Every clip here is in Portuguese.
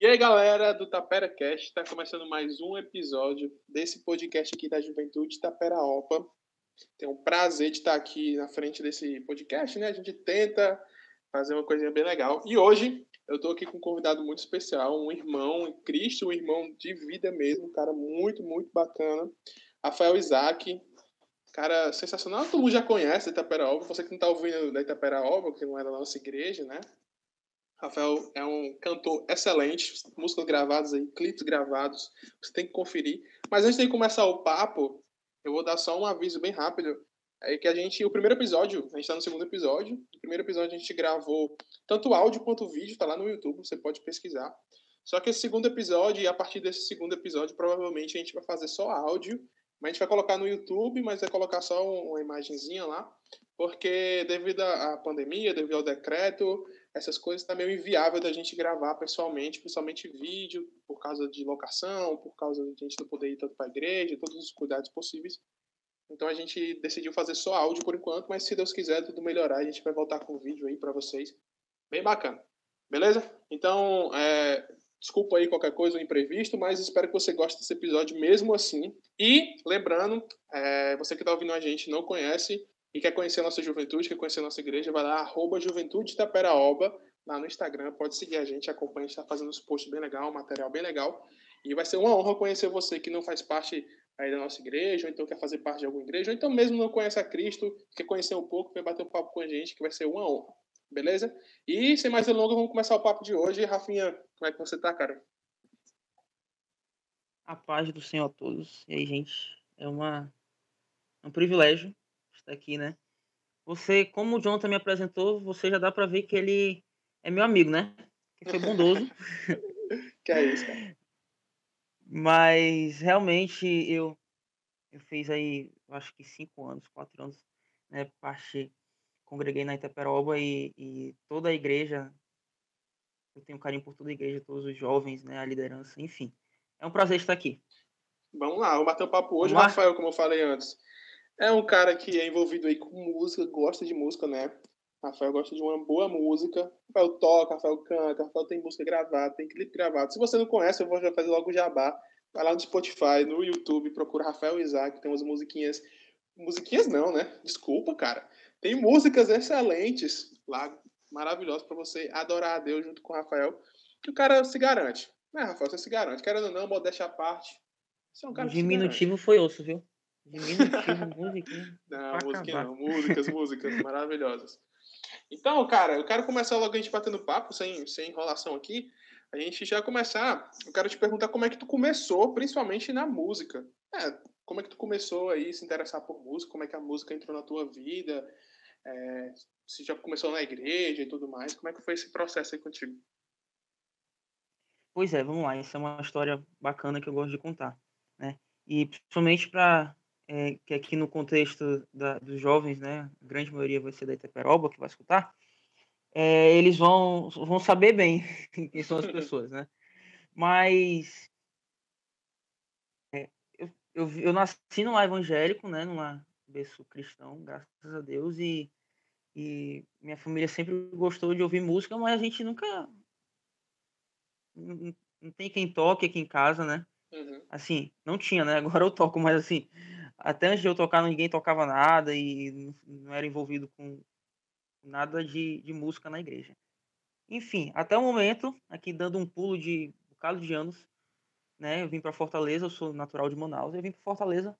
E aí, galera do Tapera Cast, está começando mais um episódio desse podcast aqui da Juventude Tapera Opa. Tenho um prazer de estar aqui na frente desse podcast, né? A gente tenta fazer uma coisinha bem legal. E hoje eu estou aqui com um convidado muito especial, um irmão em Cristo, um irmão de vida mesmo, um cara muito, muito bacana. Rafael Isaac, cara sensacional. Todo mundo já conhece Itaperaoba. Você que não está ouvindo da Itaperaoba, que não é da nossa igreja, né? Rafael é um cantor excelente, músicas gravadas aí, clipes gravados, você tem que conferir. Mas antes de começar o papo, eu vou dar só um aviso bem rápido. É que a gente, o primeiro episódio, a gente está no segundo episódio. O primeiro episódio a gente gravou tanto áudio quanto vídeo, tá lá no YouTube, você pode pesquisar. Só que esse segundo episódio, e a partir desse segundo episódio, provavelmente a gente vai fazer só áudio mas a gente vai colocar no YouTube, mas vai colocar só uma imagenzinha lá, porque devido à pandemia, devido ao decreto, essas coisas está meio inviável da gente gravar pessoalmente, principalmente vídeo, por causa de locação, por causa de a gente não poder ir tanto para a igreja, todos os cuidados possíveis. Então a gente decidiu fazer só áudio por enquanto, mas se Deus quiser tudo melhorar, a gente vai voltar com vídeo aí para vocês. Bem bacana. Beleza? Então, é, Desculpa aí qualquer coisa, um imprevisto, mas espero que você goste desse episódio mesmo assim. E, lembrando, é, você que está ouvindo a gente não conhece e quer conhecer a nossa juventude, quer conhecer a nossa igreja, vai lá, arroba Juventude Itaperaoba, lá no Instagram, pode seguir a gente, acompanha, está fazendo uns posts bem legal, um material bem legal. E vai ser uma honra conhecer você que não faz parte aí da nossa igreja, ou então quer fazer parte de alguma igreja, ou então mesmo não conhece a Cristo, quer conhecer um pouco, vem bater um papo com a gente, que vai ser uma honra. Beleza? E sem mais delongas, vamos começar o papo de hoje. Rafinha, como é que você tá, cara? A paz do Senhor a todos. E aí, gente? É uma é um privilégio aqui, né? Você, como o Jonathan me apresentou, você já dá para ver que ele é meu amigo, né? Que foi bondoso. que é isso, cara. Mas realmente eu eu fiz aí, acho que cinco anos, quatro anos, né? Parte congreguei na Itaperoba e, e toda a igreja, eu tenho carinho por toda a igreja, todos os jovens, né, a liderança, enfim. É um prazer estar aqui. Vamos lá, vamos bater um papo hoje. Vamos Rafael, como eu falei antes, é um cara que é envolvido aí com música, gosta de música, né? Rafael gosta de uma boa música. Rafael toca, Rafael canta, Rafael tem música gravada, tem clipe gravado. Se você não conhece, eu vou já fazer logo o jabá. Vai lá no Spotify, no YouTube, procura Rafael Isaac, tem umas musiquinhas. Musiquinhas não, né? Desculpa, cara. Tem músicas excelentes lá, maravilhosas para você adorar a Deus junto com o Rafael, que o cara se garante. Né, Rafael? Você se garante. Querendo ou não, modéstia à parte. Você é um cara o diminutivo foi osso, viu? Musiquinha. Não, musiquinha não. Músicas, músicas maravilhosas. Então, cara, eu quero começar logo a gente batendo papo, sem, sem enrolação aqui. A gente já começar, eu quero te perguntar como é que tu começou, principalmente na música. É, como é que tu começou aí se interessar por música? Como é que a música entrou na tua vida? É, se já começou na igreja e tudo mais, como é que foi esse processo aí contigo? Pois é, vamos lá. Essa é uma história bacana que eu gosto de contar, né? E principalmente para é, que aqui no contexto da, dos jovens, né, a grande maioria vai ser da Itaperoba que vai escutar, é, eles vão vão saber bem quem são as pessoas, né? Mas é, eu, eu, eu nasci num evangélico, né, numa berço cristão, graças a Deus, e e minha família sempre gostou de ouvir música, mas a gente nunca. Não, não tem quem toque aqui em casa, né? Uhum. Assim, não tinha, né? Agora eu toco, mas assim, até antes de eu tocar, ninguém tocava nada e não era envolvido com nada de, de música na igreja. Enfim, até o momento, aqui dando um pulo de um bocado de anos, né? Eu vim para Fortaleza, eu sou natural de Manaus, eu vim para Fortaleza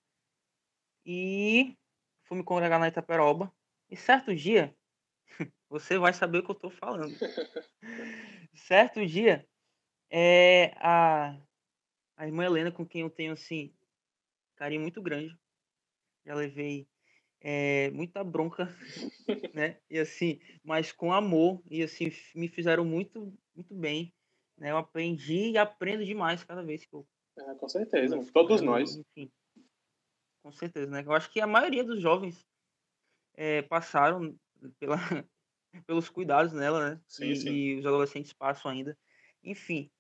e fui me congregar na Itaperoba, e certo dia, você vai saber o que eu estou falando. certo dia, é, a, a irmã Helena, com quem eu tenho assim, carinho muito grande, já levei é, muita bronca, né? E assim, mas com amor, e assim, me fizeram muito, muito bem. Né? Eu aprendi e aprendo demais cada vez que eu. É, com certeza, todos nós. Enfim, com certeza, né? Eu acho que a maioria dos jovens é, passaram pela, pelos cuidados nela, né? Sim, e, sim. e, os adolescentes passam ainda. Enfim.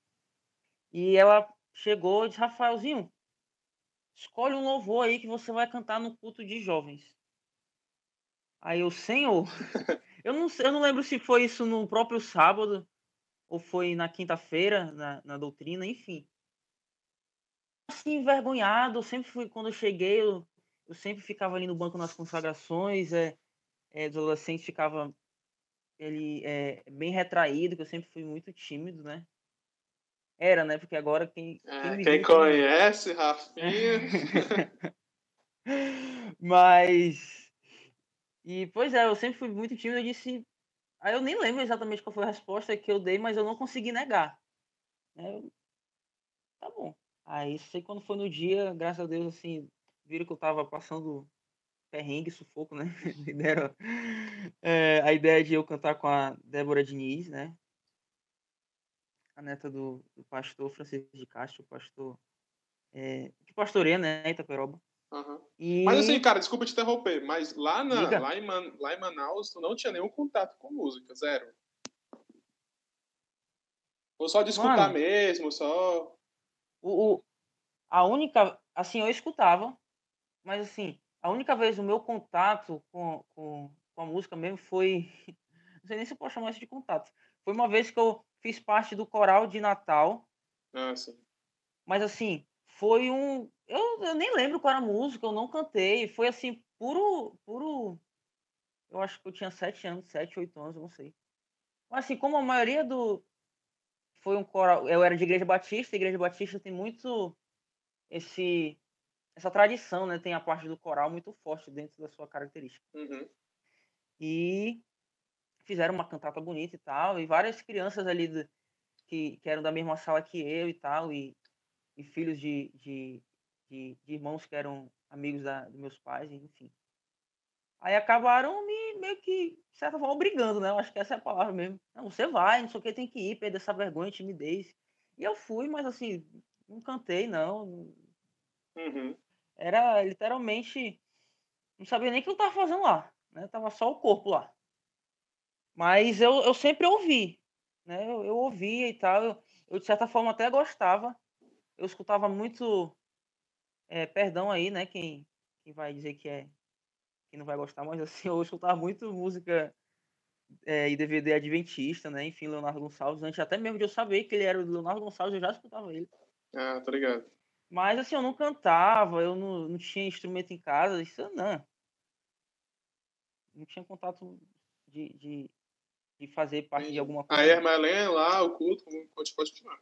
E ela chegou e disse, Rafaelzinho, escolhe um louvor aí que você vai cantar no culto de jovens. Aí o Senhor, eu não, eu não lembro se foi isso no próprio sábado, ou foi na quinta-feira, na, na doutrina, enfim. Assim, envergonhado, sempre fui, quando eu cheguei, eu, eu sempre ficava ali no banco nas consagrações, é, é, adolescente ficava ele é bem retraído, que eu sempre fui muito tímido, né? Era, né? Porque agora quem. Quem, é, quem conhece, Rafinha. Mas. E, pois é, eu sempre fui muito tímido. Eu disse. Aí eu nem lembro exatamente qual foi a resposta que eu dei, mas eu não consegui negar. Eu... Tá bom. Aí, sei quando foi no dia, graças a Deus, assim, viram que eu tava passando perrengue, sufoco, né? Me deram é, a ideia de eu cantar com a Débora Diniz, né? A neta do, do pastor Francisco de Castro, pastor é, que pastoreia, né, Itaperoba. Uhum. E... Mas assim, cara, desculpa te interromper, mas lá, na, lá, em Man, lá em Manaus tu não tinha nenhum contato com música, zero. Ou só de escutar Mano, mesmo, só. O, o, a única. Assim, eu escutava, mas assim, a única vez o meu contato com, com, com a música mesmo foi. Não sei nem se eu posso chamar isso de contato. Foi uma vez que eu fiz parte do coral de Natal. Ah, sim. Mas assim, foi um. Eu, eu nem lembro qual era a música, eu não cantei. Foi assim, puro. puro eu acho que eu tinha sete anos, sete, oito anos, não sei. Mas assim, como a maioria do. Foi um coral. Eu era de Igreja Batista, a Igreja Batista tem muito esse essa tradição, né? Tem a parte do coral muito forte dentro da sua característica. Uhum. E fizeram uma cantata bonita e tal, e várias crianças ali do, que, que eram da mesma sala que eu e tal, e e filhos de, de, de, de irmãos que eram amigos da, dos meus pais, enfim. Aí acabaram me meio que, de certa forma, obrigando, né? Eu acho que essa é a palavra mesmo. Não, você vai, não sei o que, tem que ir, perder essa vergonha, timidez. E eu fui, mas assim, não cantei, não. Uhum. Era literalmente. Não sabia nem o que eu tava fazendo lá. Né? Tava só o corpo lá. Mas eu, eu sempre ouvi. Né? Eu, eu ouvia e tal. Eu, eu, de certa forma, até gostava eu escutava muito. É, perdão aí, né? Quem, quem vai dizer que é. Que não vai gostar, mas assim, eu escutava muito música é, e DVD adventista, né? Enfim, Leonardo Gonçalves. Antes até mesmo de eu saber que ele era o Leonardo Gonçalves, eu já escutava ele. Ah, tá ligado. Mas assim, eu não cantava, eu não, não tinha instrumento em casa, isso não. Não tinha contato de, de, de fazer parte de alguma coisa. A Helena lá, o culto, pode continuar.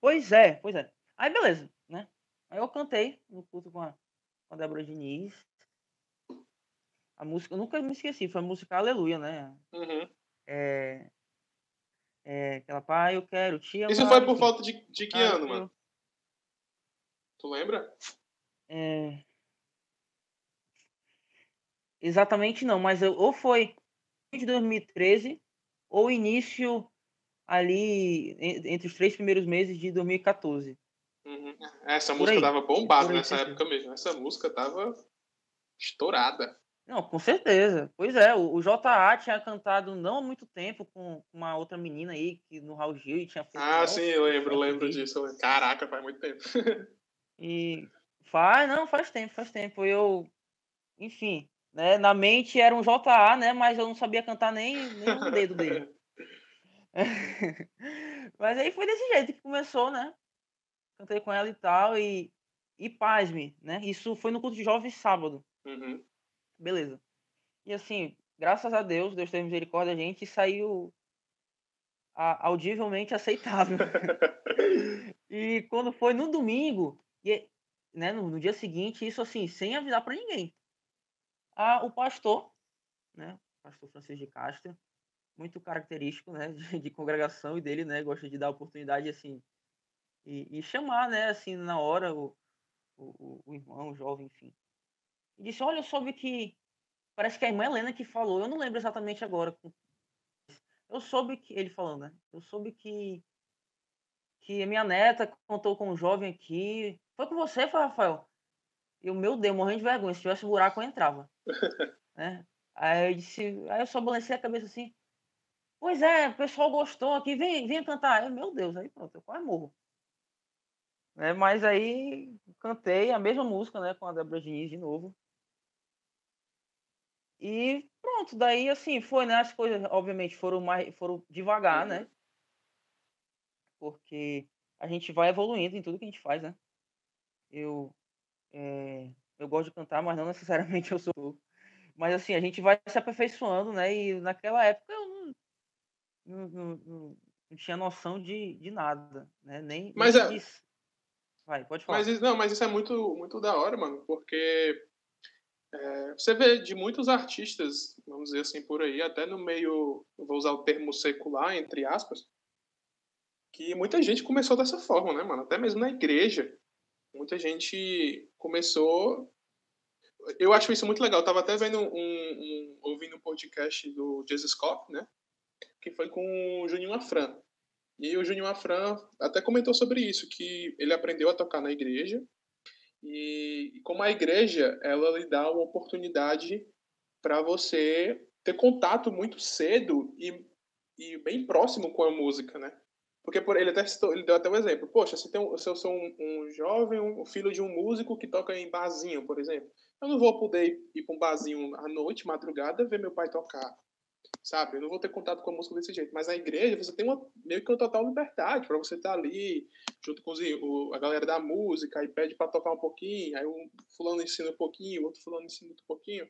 Pois é, pois é. Aí beleza, né? Aí eu cantei no culto com a, com a Débora Diniz. A música, eu nunca me esqueci, foi a música Aleluia, né? Uhum. É, é, aquela pai, eu quero te amar. Isso foi por falta de, de que ano, mano? Tu lembra? É... Exatamente não, mas eu, ou foi de 2013 ou início ali entre os três primeiros meses de 2014. Uhum. Essa Por música aí. tava bombada nessa época mesmo. Essa música tava estourada. Não, com certeza. Pois é, o, o JA tinha cantado não há muito tempo com uma outra menina aí que no Raul Gil e tinha Ah, sim, eu lembro, lembro disso. Caraca, faz muito tempo. e faz, não, faz tempo, faz tempo. Eu, enfim, né, na mente era um JA, né, mas eu não sabia cantar nem, nem um dedo dele. mas aí foi desse jeito que começou, né? cantei com ela e tal, e, e pasme, né? Isso foi no culto de jovens sábado. Uhum. Beleza. E assim, graças a Deus, Deus teve misericórdia, a gente saiu a, audivelmente aceitável. e quando foi no domingo, e, né, no, no, dia seguinte, isso assim, sem avisar para ninguém. A, o pastor, né, o pastor Francisco de Castro, muito característico, né, de, de, congregação e dele, né, gosta de dar oportunidade assim e, e chamar, né, assim, na hora o, o, o irmão, o jovem, enfim. E disse, olha, eu soube que. Parece que é a irmã Helena que falou, eu não lembro exatamente agora. Eu soube que. Ele falando, né? Eu soube que. Que a minha neta contou com um jovem aqui. Foi com você, foi, Rafael? E o meu Deus, morrendo de vergonha. Se tivesse buraco, eu entrava. né? Aí eu disse. Aí eu só balancei a cabeça assim. Pois é, o pessoal gostou aqui, vem, vem cantar. Eu, meu Deus, aí pronto, eu quase morro. Né? Mas aí cantei a mesma música, né, com a Débora Diniz de novo. E pronto, daí assim, foi, né? As coisas, obviamente, foram mais foram devagar, né? uhum. né? porque a gente vai evoluindo em tudo que a gente faz, né? Eu, é, eu gosto de cantar, mas não necessariamente eu sou. Mas assim, a gente vai se aperfeiçoando, né? E naquela época eu não, não, não, não tinha noção de, de nada, né? Nem, mas nem é... Vai, pode falar. Mas, não, mas isso é muito, muito da hora, mano, porque é, você vê de muitos artistas, vamos dizer assim, por aí, até no meio, vou usar o termo secular, entre aspas, que muita gente começou dessa forma, né, mano? Até mesmo na igreja. Muita gente começou. Eu acho isso muito legal. Eu tava até vendo um, um ouvindo um podcast do Jesus Cop, né? Que foi com o Juninho Afran. E o Juninho Afran até comentou sobre isso, que ele aprendeu a tocar na igreja e, como a igreja, ela lhe dá uma oportunidade para você ter contato muito cedo e, e bem próximo com a música, né? Porque por ele até citou, ele deu até um exemplo. Poxa, se, um, se eu sou um, um jovem, um filho de um músico que toca em barzinho, por exemplo, eu não vou poder ir para um barzinho à noite, madrugada, ver meu pai tocar sabe? Eu não vou ter contato com a música desse jeito. Mas na igreja você tem uma, meio que uma total liberdade para você estar tá ali, junto com os, o, a galera da música, aí pede para tocar um pouquinho, aí um fulano ensina um pouquinho, outro fulano ensina outro pouquinho.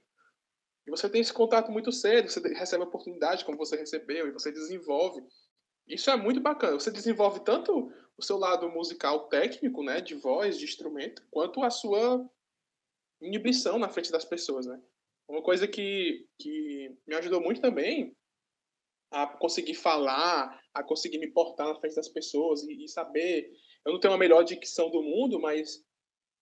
E você tem esse contato muito cedo, você recebe a oportunidade como você recebeu, e você desenvolve. Isso é muito bacana. Você desenvolve tanto o seu lado musical técnico, né, de voz, de instrumento, quanto a sua inibição na frente das pessoas, né? Uma coisa que, que me ajudou muito também a conseguir falar, a conseguir me portar na frente das pessoas e, e, saber. Eu não tenho a melhor dicção do mundo, mas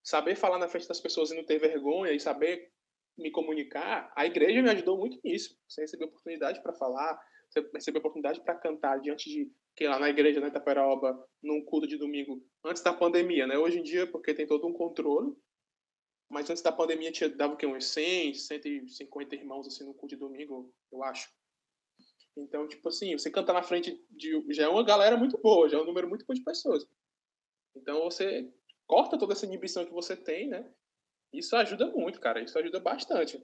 saber falar na frente das pessoas e não ter vergonha e saber me comunicar, a igreja me ajudou muito nisso. Você recebeu oportunidade para falar, você recebeu oportunidade para cantar diante de que lá na igreja, na né, Itaperoba, num culto de domingo, antes da pandemia, né? Hoje em dia, porque tem todo um controle, mas antes da pandemia tinha, dava o quê? Uns 100, 150 irmãos assim no culto de domingo, eu acho. Então, tipo assim, você cantar na frente de já é uma galera muito boa, já é um número muito bom de pessoas. Então você corta toda essa inibição que você tem, né? Isso ajuda muito, cara. Isso ajuda bastante.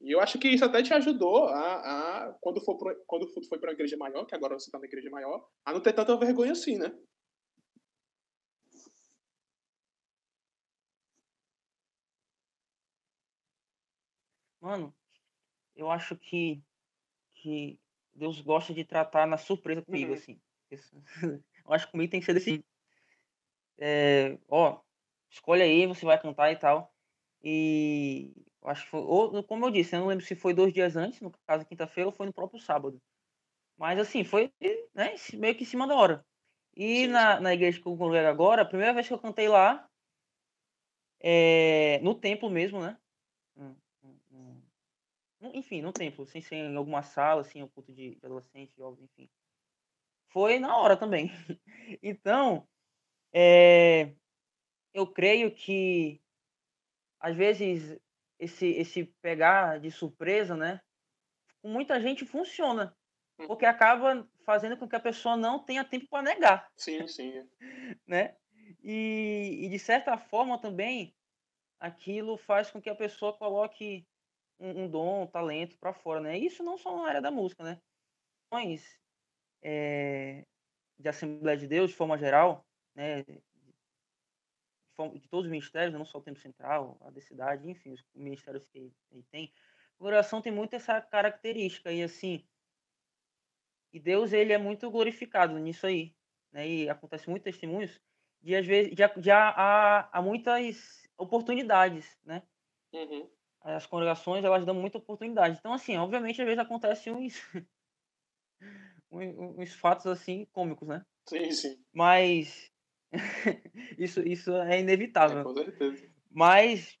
E eu acho que isso até te ajudou a, a quando for pro, quando foi para uma igreja maior, que agora você está na igreja maior, a não ter tanta vergonha assim, né? Mano, eu acho que, que Deus gosta de tratar na surpresa comigo, uhum. assim. Eu acho que comigo tem que ser desse. É, ó, escolhe aí, você vai cantar e tal. E acho que foi. Ou, como eu disse, eu não lembro se foi dois dias antes, no caso quinta-feira, ou foi no próprio sábado. Mas assim, foi né, meio que em cima da hora. E na, na igreja que eu congrego agora, a primeira vez que eu cantei lá, é, no templo mesmo, né? enfim, no templo, sem ser em alguma sala, assim, um culto de, de adolescente, jovens, enfim. Foi na hora também. então, é, eu creio que às vezes esse esse pegar de surpresa, né, com muita gente funciona, hum. porque acaba fazendo com que a pessoa não tenha tempo para negar. Sim, sim. né? E, e de certa forma também aquilo faz com que a pessoa coloque um, um dom, um talento para fora, né? Isso não só na área da música, né? Mas é, de Assembleia de Deus, de forma geral, né? De, todos os ministérios, não só o Tempo Central, a da cidade, enfim, os ministérios que ele tem. A oração tem muito essa característica e assim, e Deus ele é muito glorificado nisso aí, né? E acontece muitos testemunhos de às vezes já, já há, há muitas oportunidades, né? Uhum as congregações elas dão muita oportunidade. Então, assim, obviamente, às vezes acontecem uns, uns fatos assim cômicos, né? Sim, sim. Mas isso, isso é inevitável. É, com certeza. Mas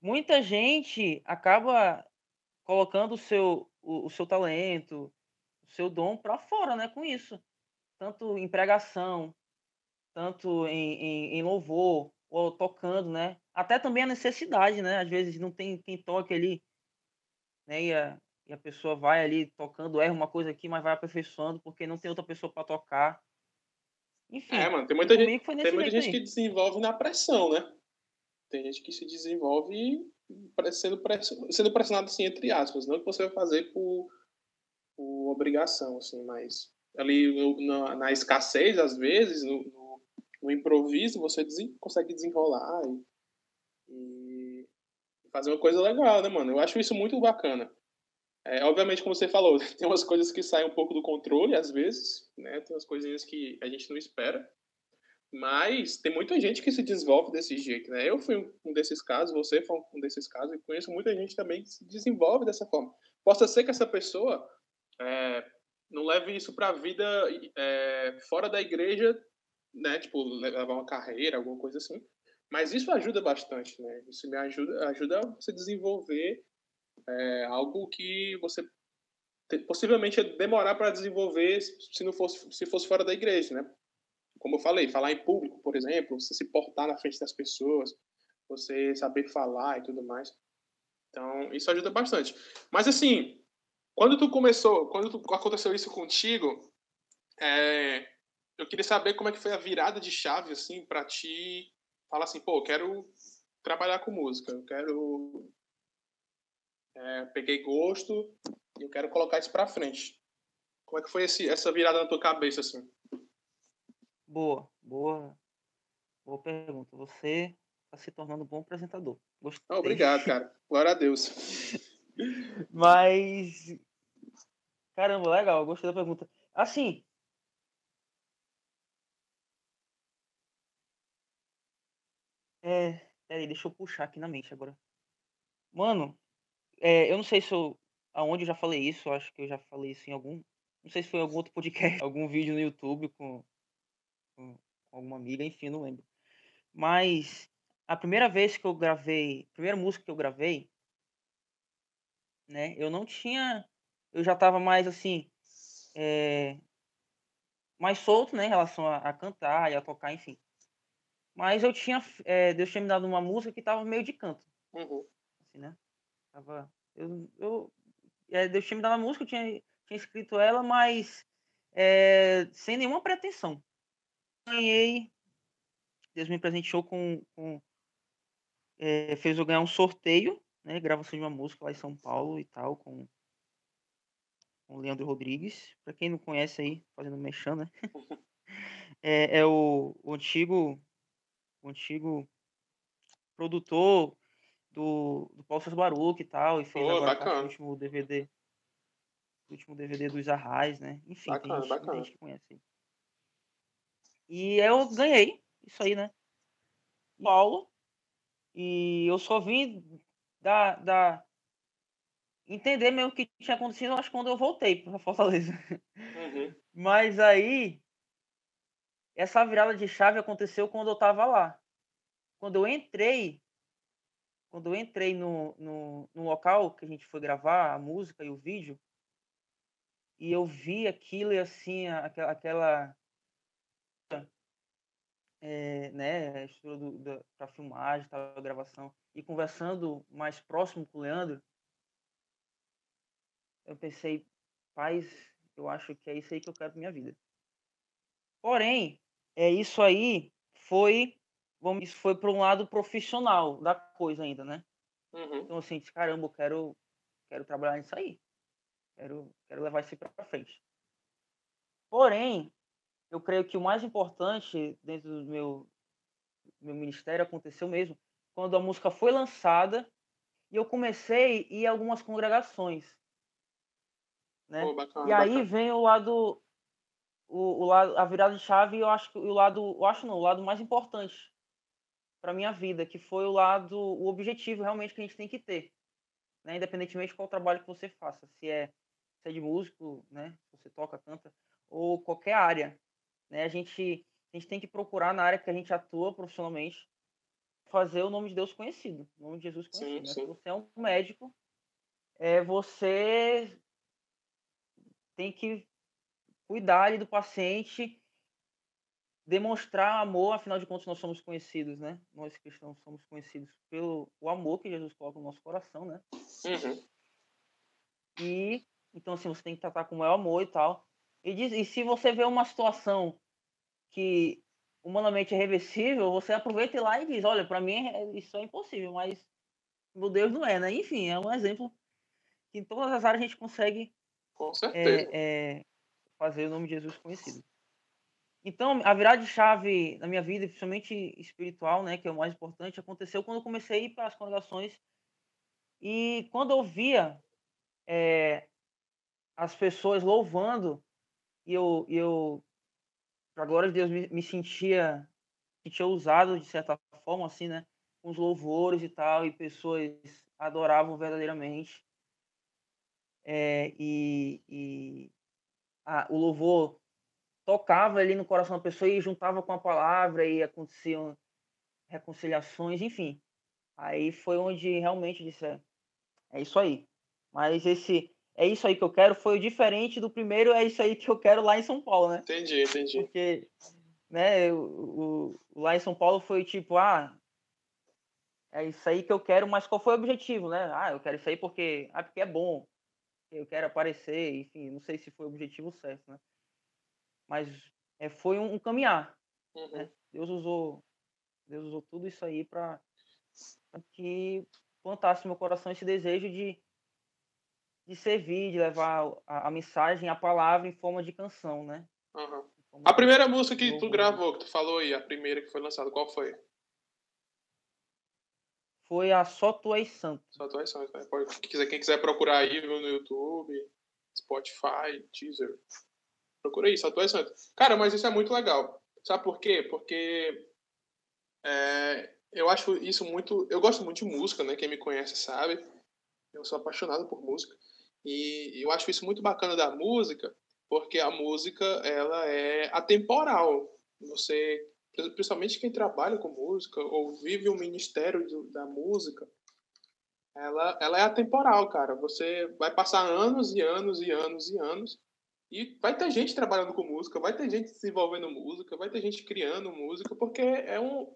muita gente acaba colocando o seu, o, o seu talento, o seu dom para fora, né? Com isso. Tanto em pregação, tanto em, em, em louvor, ou tocando, né? Até também a necessidade, né? Às vezes não tem quem toque ali, né? E a, e a pessoa vai ali tocando, erra uma coisa aqui, mas vai aperfeiçoando porque não tem outra pessoa para tocar. Enfim. É, mano, tem muita gente, tem muita gente que desenvolve na pressão, né? Tem gente que se desenvolve sendo, sendo pressionado, assim, entre aspas. Não que você vai fazer por, por obrigação, assim, mas ali no, na, na, escassez, às vezes, no, no, no improviso, você desen, consegue desenrolar e, e, fazer uma coisa legal, né, mano? Eu acho isso muito bacana. É, obviamente, como você falou, tem umas coisas que saem um pouco do controle, às vezes, né? Tem umas coisinhas que a gente não espera. Mas tem muita gente que se desenvolve desse jeito, né? Eu fui um desses casos, você foi um desses casos, e conheço muita gente também que se desenvolve dessa forma. Possa ser que essa pessoa é, não leve isso para a vida é, fora da igreja, né? Tipo, levar uma carreira, alguma coisa assim. Mas isso ajuda bastante, né? Isso me ajuda, ajuda a você desenvolver é, algo que você possivelmente ia demorar para desenvolver se não fosse se fosse fora da igreja, né? como eu falei, falar em público, por exemplo, você se portar na frente das pessoas, você saber falar e tudo mais. Então, isso ajuda bastante. Mas, assim, quando tu começou, quando tu, aconteceu isso contigo, é, eu queria saber como é que foi a virada de chave, assim, para ti falar assim, pô, eu quero trabalhar com música, eu quero... É, peguei gosto e eu quero colocar isso para frente. Como é que foi esse, essa virada na tua cabeça, assim? Boa, boa, boa pergunta. Você está se tornando um bom apresentador. Gostei. Obrigado, cara. Glória a Deus. Mas, caramba, legal. Gostei da pergunta. Assim, É, peraí, deixa eu puxar aqui na mente agora. Mano, é, eu não sei se eu. Aonde eu já falei isso, acho que eu já falei isso em algum. Não sei se foi em algum outro podcast, algum vídeo no YouTube com, com, alguma amiga, enfim, não lembro. Mas a primeira vez que eu gravei, a primeira música que eu gravei, né, eu não tinha, eu já tava mais assim, é, mais solto, né, em relação a, a, cantar e a tocar, enfim. Mas eu tinha, é, Deus tinha me dado uma música que tava meio de canto. Uhum. Assim, né? Tava, eu, eu, Deus tinha me dado uma música, eu tinha, tinha escrito ela, mas é, sem nenhuma pretensão ganhei. Deus me presenteou com. com é, fez eu ganhar um sorteio, né? Gravação de uma música lá em São Paulo e tal, com, com o Leandro Rodrigues. Para quem não conhece aí, fazendo mexão, né? é, é o, o antigo. O antigo produtor do, do Paulo César Baruch e tal, e fez oh, agora o último DVD. O último DVD dos Arrais, né? Enfim, bacana, tem, gente, bacana. tem gente que conhece. E eu ganhei isso aí, né? Paulo. E eu só vim da, da entender mesmo o que tinha acontecido, acho que quando eu voltei para Fortaleza. Uhum. Mas aí essa virada de chave aconteceu quando eu estava lá. Quando eu entrei, quando eu entrei no, no, no, local que a gente foi gravar a música e o vídeo, e eu vi aquilo e assim, aquela, aquela é, né, estrutura para filmagem, tal, gravação, e conversando mais próximo com o Leandro, eu pensei, paz, eu acho que é isso aí que eu quero para minha vida. Porém, é isso aí foi, vamos, isso foi para um lado profissional da coisa ainda, né? Uhum. Então assim, caramba, eu quero, quero trabalhar nisso aí, quero, quero levar isso para frente. Porém, eu creio que o mais importante dentro do meu, meu ministério aconteceu mesmo quando a música foi lançada e eu comecei a ir a algumas congregações. Né? Oh, bacana, e aí bacana. vem o lado, o, o, lado, a virada de chave, eu acho que o lado, eu acho não, o lado mais importante para minha vida, que foi o lado, o objetivo realmente que a gente tem que ter, né? Independentemente de qual trabalho que você faça, se é, se é de músico, né? Se você toca, canta, ou qualquer área, né? A, gente, a gente tem que procurar na área que a gente atua profissionalmente fazer o nome de Deus conhecido, o nome de Jesus conhecido. Sim, sim. Se você é um médico, é, você tem que cuidar ali do paciente, demonstrar amor, afinal de contas nós somos conhecidos, né? Nós cristãos somos conhecidos pelo o amor que Jesus coloca no nosso coração, né? Uhum. E então assim, você tem que tratar com o maior amor e tal. E, diz, e se você vê uma situação que humanamente é reversível, você aproveita e lá e diz, olha, para mim é, isso é impossível, mas meu Deus não é, né? Enfim, é um exemplo que em todas as áreas a gente consegue Com certeza. é, é, fazer o nome de Jesus conhecido. Então, a virada de chave na minha vida, principalmente espiritual, né, que é o mais importante, aconteceu quando eu comecei a ir para as congregações e quando eu via é, as pessoas louvando e eu, eu para glória de Deus, me, me sentia, sentia usado de certa forma, assim, né, com os louvores e tal, e pessoas adoravam verdadeiramente. É, e, e a, o louvor tocava ali no coração da pessoa e juntava com a palavra e aconteciam reconciliações, enfim. Aí foi onde realmente disse, é, é isso aí. Mas esse é isso aí que eu quero foi diferente do primeiro, é isso aí que eu quero lá em São Paulo, né? Entendi, entendi. Porque, né, o, o, lá em São Paulo foi tipo, ah, é isso aí que eu quero, mas qual foi o objetivo, né? Ah, eu quero isso aí porque, ah, porque é bom, eu quero aparecer, enfim, não sei se foi o objetivo certo, né? Mas é, foi um, um caminhar, né? uhum. né? Deus usou, Deus usou tudo isso aí para que plantasse no meu coração esse desejo de, de servir, de levar a, a mensagem, a palavra em forma de canção, né? Uhum. A primeira música que tu gravou, que tu falou aí, a primeira que foi lançada, qual foi? foi a Só Tu És Santo. Só Tu És Santo. Né? Pode, quem, quiser, quem quiser procurar aí no YouTube, Spotify, Teaser, procura aí, Só Tu És Santo. Cara, mas isso é muito legal. Sabe por quê? Porque é, eu acho isso muito... Eu gosto muito de música, né? Quem me conhece sabe. Eu sou apaixonado por música. E eu acho isso muito bacana da música, porque a música, ela é atemporal. Você principalmente quem trabalha com música ou vive o um ministério da música, ela, ela é atemporal, cara. Você vai passar anos e anos e anos e anos e vai ter gente trabalhando com música, vai ter gente desenvolvendo música, vai ter gente criando música, porque é, um,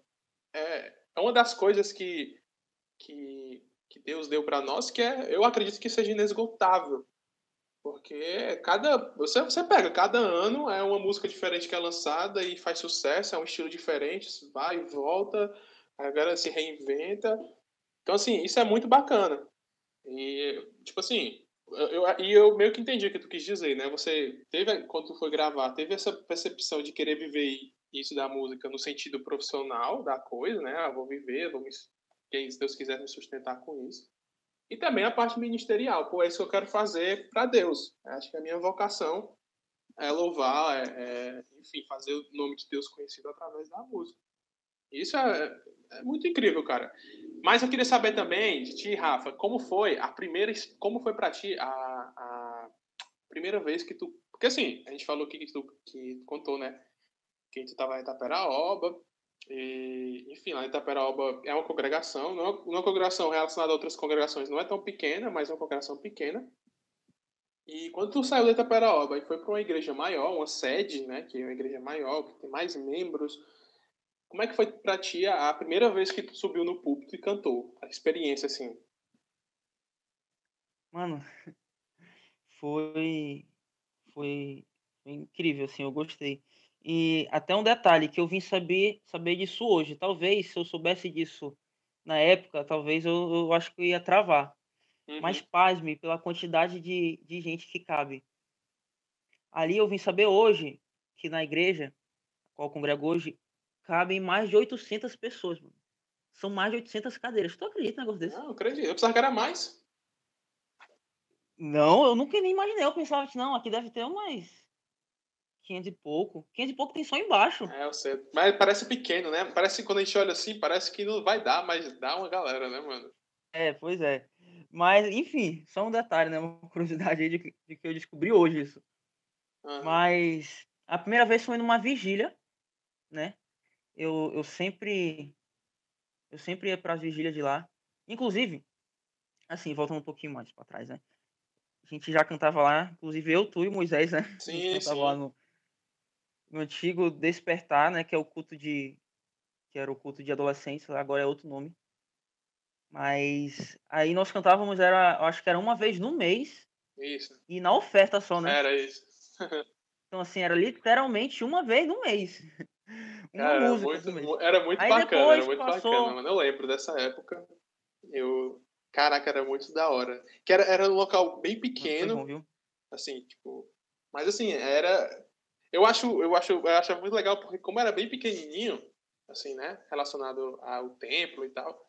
é, é uma das coisas que, que, que Deus deu para nós que é, eu acredito que seja inesgotável. Porque cada. Você, você pega, cada ano é uma música diferente que é lançada e faz sucesso, é um estilo diferente, vai e volta, agora se reinventa. Então, assim, isso é muito bacana. E, tipo assim, eu, e eu meio que entendi o que tu quis dizer, né? Você teve, quando tu foi gravar, teve essa percepção de querer viver isso da música no sentido profissional da coisa, né? Ah, vou viver, vou me, se Deus quiser me sustentar com isso. E também a parte ministerial, pô, é isso que eu quero fazer para Deus. Acho que a minha vocação é louvar, é, é, enfim, fazer o nome de Deus conhecido através da música. Isso é, é, muito incrível, cara. Mas eu queria saber também de ti, Rafa, como foi a primeira, como foi para ti a, a primeira vez que tu, porque assim, a gente falou que, tu que contou, né, que tu tava em Itaperaoba, e, enfim, lá em Itaperoba é uma congregação, não é uma congregação relacionada a outras congregações, não é tão pequena, mas é uma congregação pequena. E quando tu saiu de Itaperoba e foi para uma igreja maior, uma sede, né, que é uma igreja maior, que tem mais membros, como é que foi para ti a primeira vez que tu subiu no púlpito e cantou? A experiência, assim. Mano, foi, foi, foi incrível, assim, eu gostei. E até um detalhe que eu vim saber saber disso hoje. Talvez se eu soubesse disso na época, talvez eu, eu acho que eu ia travar. Uhum. Mas pasme pela quantidade de, de gente que cabe. Ali eu vim saber hoje que na igreja, qual congrego hoje, cabem mais de 800 pessoas. Mano. São mais de 800 cadeiras. Tu acredita no negócio desse? Não, eu acredito. Eu pensava que era mais. Não, eu nunca nem imaginei. Eu pensava que não, aqui deve ter umas 500 e pouco. 500 e pouco tem só embaixo. É, eu sei. Mas parece pequeno, né? Parece que quando a gente olha assim, parece que não vai dar, mas dá uma galera, né, mano? É, pois é. Mas, enfim, só um detalhe, né? Uma curiosidade aí de que, de que eu descobri hoje isso. Uhum. Mas a primeira vez foi numa vigília, né? Eu, eu sempre. Eu sempre ia para as vigílias de lá. Inclusive, assim, voltando um pouquinho mais para trás, né? A gente já cantava lá, inclusive eu, tu e Moisés, né? Sim, cantava sim. lá no, no antigo Despertar, né, que é o culto de que era o culto de adolescentes, agora é outro nome. Mas aí nós cantávamos era, acho que era uma vez no mês. Isso. E na oferta só, né? Era isso. então assim, era literalmente uma vez no mês. Uma Cara, música era muito, era muito aí bacana, era muito passou... bacana, mano. Eu lembro dessa época. Eu, caraca, era muito da hora. Que era, era um local bem pequeno. Bom, assim, tipo, Mas assim, era. Eu acho, eu acho, eu acho muito legal, porque como era bem pequenininho, assim, né? Relacionado ao templo e tal.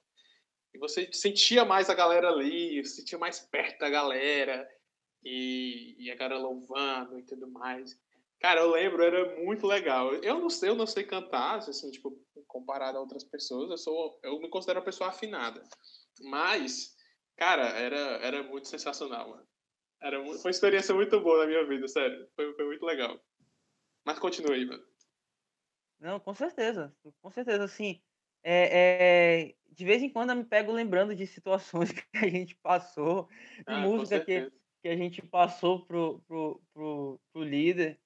E você sentia mais a galera ali, sentia mais perto da galera. E, e a galera louvando e tudo mais. Cara, eu lembro, era muito legal. Eu não sei, eu não sei cantar, assim, tipo, comparado a outras pessoas, eu sou, eu me considero uma pessoa afinada. Mas, cara, era, era muito sensacional, mano. Era, foi uma experiência muito boa na minha vida, sério. Foi, foi muito legal. Mas continue aí, mano. Não, com certeza. Com certeza, assim. É, é, de vez em quando eu me pego lembrando de situações que a gente passou, de ah, música que, que a gente passou pro, pro, pro, pro líder.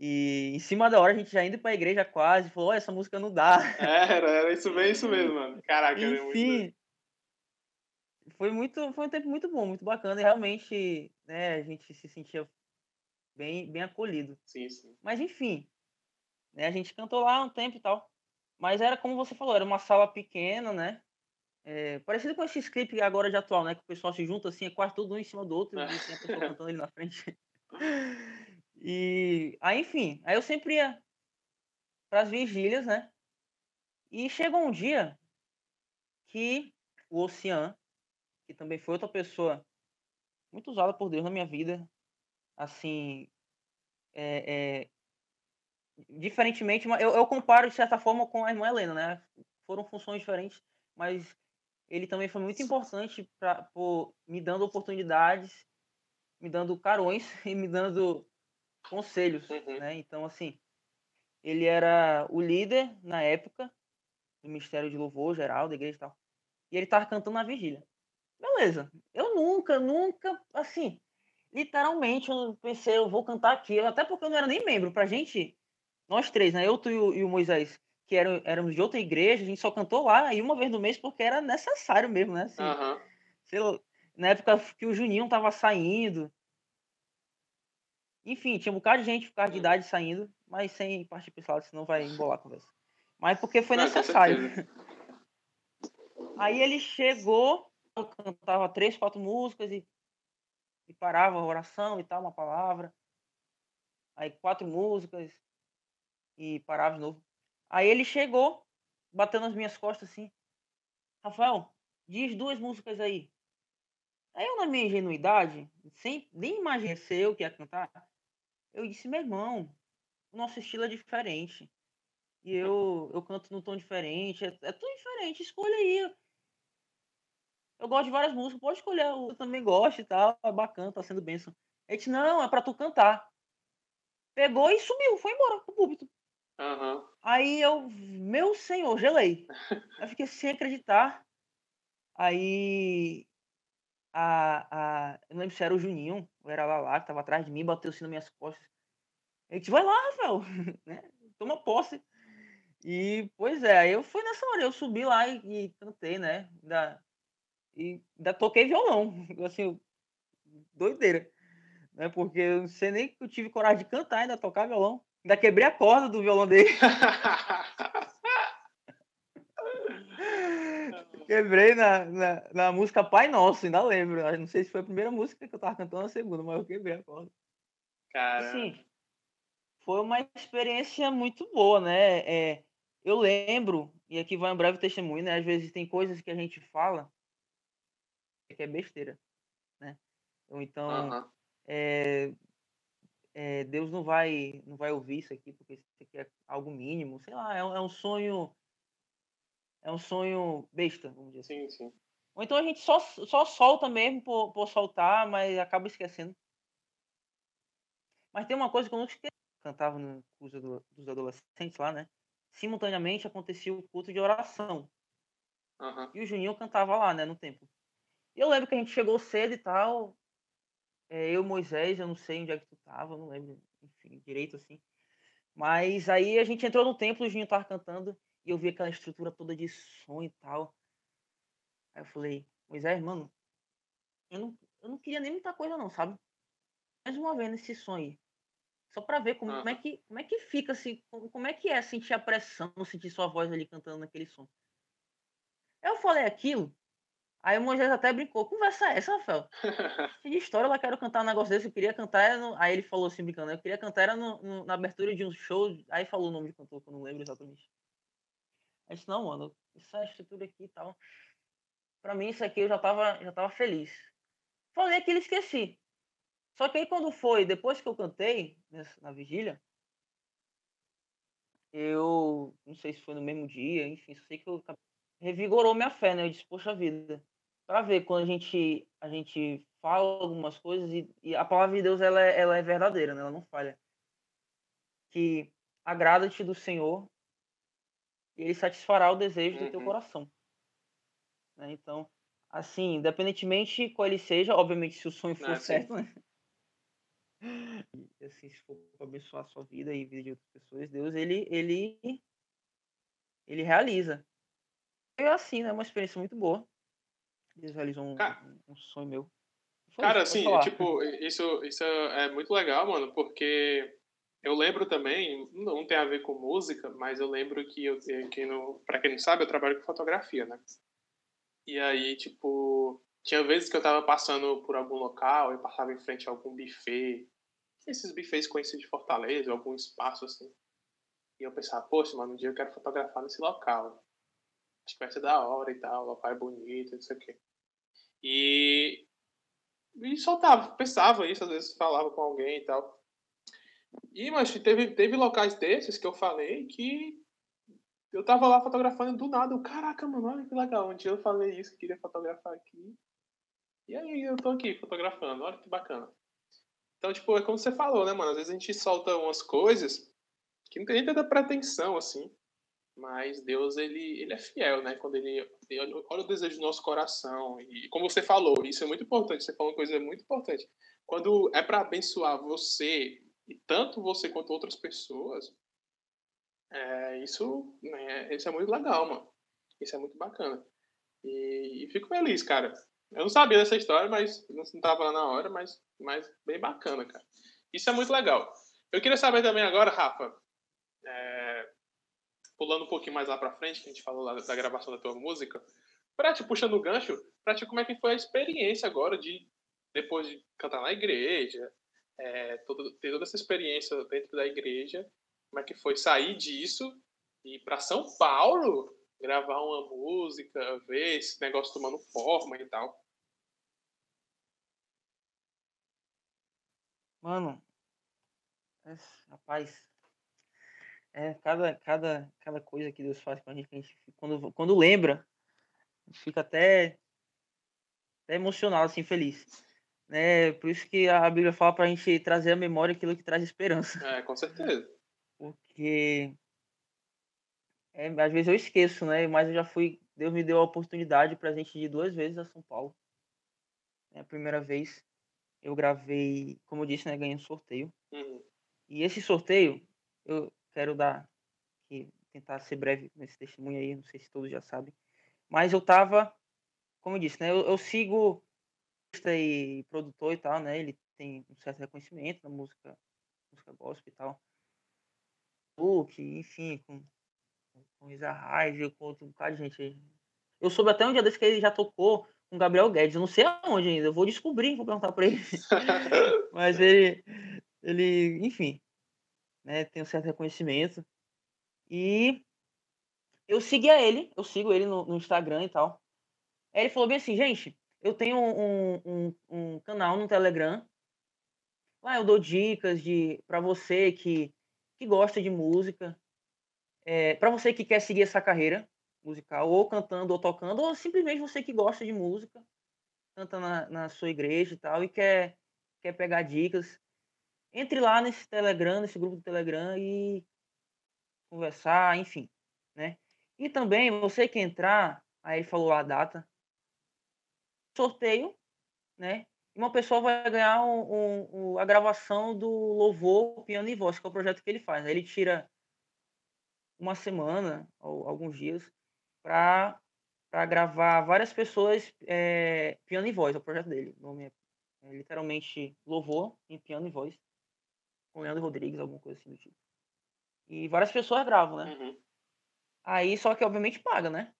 E em cima da hora a gente já indo pra igreja quase, falou, oh, essa música não dá. Era, era isso bem isso mesmo, mano. Caraca, Enfim, foi muito, foi um tempo muito bom, muito bacana e realmente, né, a gente se sentia bem, bem acolhido. Sim, sim. Mas enfim, né, a gente cantou lá um tempo e tal. Mas era como você falou, era uma sala pequena, né? É, parecido com esse script agora de atual, né? Que o pessoal se junta assim, é quase todo um em cima do outro e a pessoa cantando ali na frente. E aí, enfim, aí eu sempre ia para as vigílias, né? E chegou um dia que o Ocean, que também foi outra pessoa muito usada por Deus na minha vida, assim, é, é, diferentemente, eu, eu comparo de certa forma com a irmã Helena, né? Foram funções diferentes, mas ele também foi muito importante para me dando oportunidades, me dando carões e me dando conselhos, uhum. né? Então, assim, ele era o líder na época do Ministério de Louvor geral da igreja e tal. E ele tava cantando na vigília. Beleza. Eu nunca, nunca, assim, literalmente, eu pensei, eu vou cantar aqui. Até porque eu não era nem membro. Pra gente, nós três, né? Eu, tu e o, Moisés, que eram, éramos de outra igreja, a gente só cantou lá aí uma vez no mês porque era necessário mesmo, né? Assim, uhum. lá, na época que o Juninho tava saindo, enfim, tinha um bocado de gente por causa de hum. idade saindo, mas sem parte pessoal, senão vai embolar a conversa. Mas porque foi necessário. Aí ele chegou, cantava três, quatro músicas e, e parava a oração e tal, uma palavra. Aí quatro músicas e parava de novo. Aí ele chegou, batendo nas minhas costas assim. Rafael, diz duas músicas aí. Aí eu, na minha ingenuidade, sem nem imaginei ser eu que ia cantar, eu disse, meu irmão, o nosso estilo é diferente. E eu, eu canto num tom diferente. É, é tudo diferente, escolha aí. Eu gosto de várias músicas, pode escolher. Eu também gosto e tal, é bacana, tá sendo bênção. Ele disse, não, é pra tu cantar. Pegou e subiu, foi embora pro púlpito. Uhum. Aí eu, meu senhor, gelei. eu fiquei sem acreditar. Aí a, a. Eu não lembro se era o Juninho, ou era lá lá, que tava atrás de mim, bateu assim nas minhas costas. Ele disse, vai lá, Rafael, né? Toma posse. E, pois é, eu fui nessa hora, eu subi lá e, e cantei, né? Ainda, e ainda toquei violão, assim, doideira. Né? Porque eu não sei nem que eu tive coragem de cantar, ainda tocar violão. Ainda quebrei a corda do violão dele. Quebrei na, na, na, música Pai Nosso, ainda lembro. Não sei se foi a primeira música que eu tava cantando, a segunda, mas eu quebrei a corda. Cara. Sim. Foi uma experiência muito boa, né? É, eu lembro, e aqui vai um breve testemunho, né? Às vezes tem coisas que a gente fala que é besteira, né? Ou então, uh -huh. é, é, Deus não vai, não vai ouvir isso aqui porque isso aqui é algo mínimo, sei lá, é, é um sonho é um sonho besta, vamos dizer assim. Sim, sim. Ou então a gente só, só solta mesmo por, por soltar, mas acaba esquecendo. Mas tem uma coisa que eu nunca esqueci. Cantava no curso do, dos adolescentes lá, né? Simultaneamente acontecia o culto de oração. Uhum. E o Juninho cantava lá, né, no templo. E eu lembro que a gente chegou cedo e tal. É, eu, Moisés, eu não sei onde é que tu tava, não lembro, enfim, direito assim. Mas aí a gente entrou no templo, o Juninho tava cantando. E eu vi aquela estrutura toda de som e tal. Aí eu falei, Moisés, mano, eu não, eu não queria nem muita coisa não, sabe? Mais uma vez nesse som aí. Só pra ver como, como, é, que, como é que fica, assim, como, é que é sentir a pressão, sentir sua voz ali cantando naquele som. Eu falei aquilo, Aí o Moisés até brincou, conversa é essa, Rafael? de história, ela quero cantar um negócio desse, eu queria cantar, no... aí ele falou assim, brincando, eu queria cantar era no, no, na abertura de um show, aí falou o nome de cantor, que eu não lembro exatamente. Aí disse, não, mano, essa estrutura aqui e tal, pra mim isso aqui eu já tava, já tava feliz. Falei aquilo e esqueci. Só que aí quando foi, depois que eu cantei, na vigília, eu não sei se foi no mesmo dia, enfim, sei que eu revigorou minha fé, né? Eu disse, poxa vida, para ver quando a gente a gente fala algumas coisas e, e a palavra de Deus ela é, ela é verdadeira, né? Ela não falha. Que agrada-te do Senhor ele satisfará o desejo uhum. do teu uhum. coração. Né? Então, assim, independentemente qual ele seja, obviamente se o sonho for não, certo, né? E, assim, se for para abençoar a sua vida e a vida de outras pessoas, Deus, ele, ele, ele realiza. É assim, né? Uma experiência muito boa. Eles realizam um, cara, um sonho meu. Foi cara, isso, assim, tipo, isso, isso é muito legal, mano, porque eu lembro também, não tem a ver com música, mas eu lembro que eu que no, pra quem não sabe, eu trabalho com fotografia, né? E aí, tipo, tinha vezes que eu tava passando por algum local, eu passava em frente a algum buffet, esses buffets conhecidos de Fortaleza, algum espaço assim. E eu pensava, poxa, mano, um dia eu quero fotografar nesse local. Acho que vai ser da hora e tal, o local é bonito, não sei o quê. E, e soltava, pensava isso, às vezes falava com alguém e tal. E, mas teve, teve locais desses que eu falei que eu tava lá fotografando do nada. Eu, Caraca, mano, olha que legal. Um dia eu falei isso, queria fotografar aqui. E aí eu tô aqui fotografando, olha que bacana. Então, tipo, é como você falou, né, mano? Às vezes a gente solta umas coisas que não tem nem tanta pretensão, assim. Mas Deus, ele, ele é fiel, né? Quando ele, ele olha o desejo do nosso coração. E como você falou, isso é muito importante. Você falou uma coisa muito importante. Quando é para abençoar você, e tanto você quanto outras pessoas, é, isso, né, isso é muito legal, mano. Isso é muito bacana. E, e fico feliz, cara. Eu não sabia dessa história, mas não estava lá na hora, mas, mas bem bacana, cara. Isso é muito legal. Eu queria saber também agora, Rafa, é, pulando um pouquinho mais lá para frente, que a gente falou lá da gravação da tua música, para te puxando o gancho, para ti como é que foi a experiência agora de depois de cantar na igreja, é, todo, ter toda essa experiência dentro da igreja, como é que foi sair disso e para São Paulo gravar uma música, ver esse negócio tomando forma e tal. Mano, rapaz, é cada, cada, cada coisa que Deus faz com a gente, a gente quando, quando lembra, fica até, até emocionado, assim, feliz. Né? Por isso que a Bíblia fala para a gente trazer à memória aquilo que traz esperança. É, com certeza. Porque é, às vezes eu esqueço, né? Mas eu já fui. Deus me deu a oportunidade para a gente ir duas vezes a São Paulo. É a primeira vez eu gravei, como eu disse, né, ganhei um sorteio. Uhum. E esse sorteio, eu quero dar, que, tentar ser breve nesse testemunho aí, não sei se todos já sabem. Mas eu tava, como eu disse, né, eu, eu sigo e produtor e tal, né, ele tem um certo reconhecimento na música, música gospel e tal. Book, enfim, com, com Isa Raiz, com outro bocado de gente. Eu soube até um dia desse que ele já tocou com Gabriel Guedes. Eu não sei aonde ainda. Eu vou descobrir, vou perguntar para ele. Mas ele, ele, enfim, né, tem um certo reconhecimento. E eu seguia ele, eu sigo ele no, no Instagram e tal. Aí ele falou bem assim, gente, eu tenho um, um, um canal no Telegram. Lá eu dou dicas de para você que, que gosta de música, é, para você que quer seguir essa carreira, musical, ou cantando ou tocando, ou simplesmente você que gosta de música, canta na, na sua igreja e tal, e quer, quer pegar dicas. Entre lá nesse Telegram, nesse grupo do Telegram e conversar, enfim, né? E também, você que entrar, aí ele falou a data, sorteio, né? E uma pessoa vai ganhar um, um, a gravação do Louvor Piano e Voz, que é o projeto que ele faz. Ele tira uma semana ou alguns dias para gravar várias pessoas é, piano e voz, é o projeto dele. O nome é, é, literalmente Louvor em piano e voz. Com Leandro Rodrigues, alguma coisa assim do tipo. E várias pessoas gravam, né? Uhum. Aí, só que obviamente paga, né?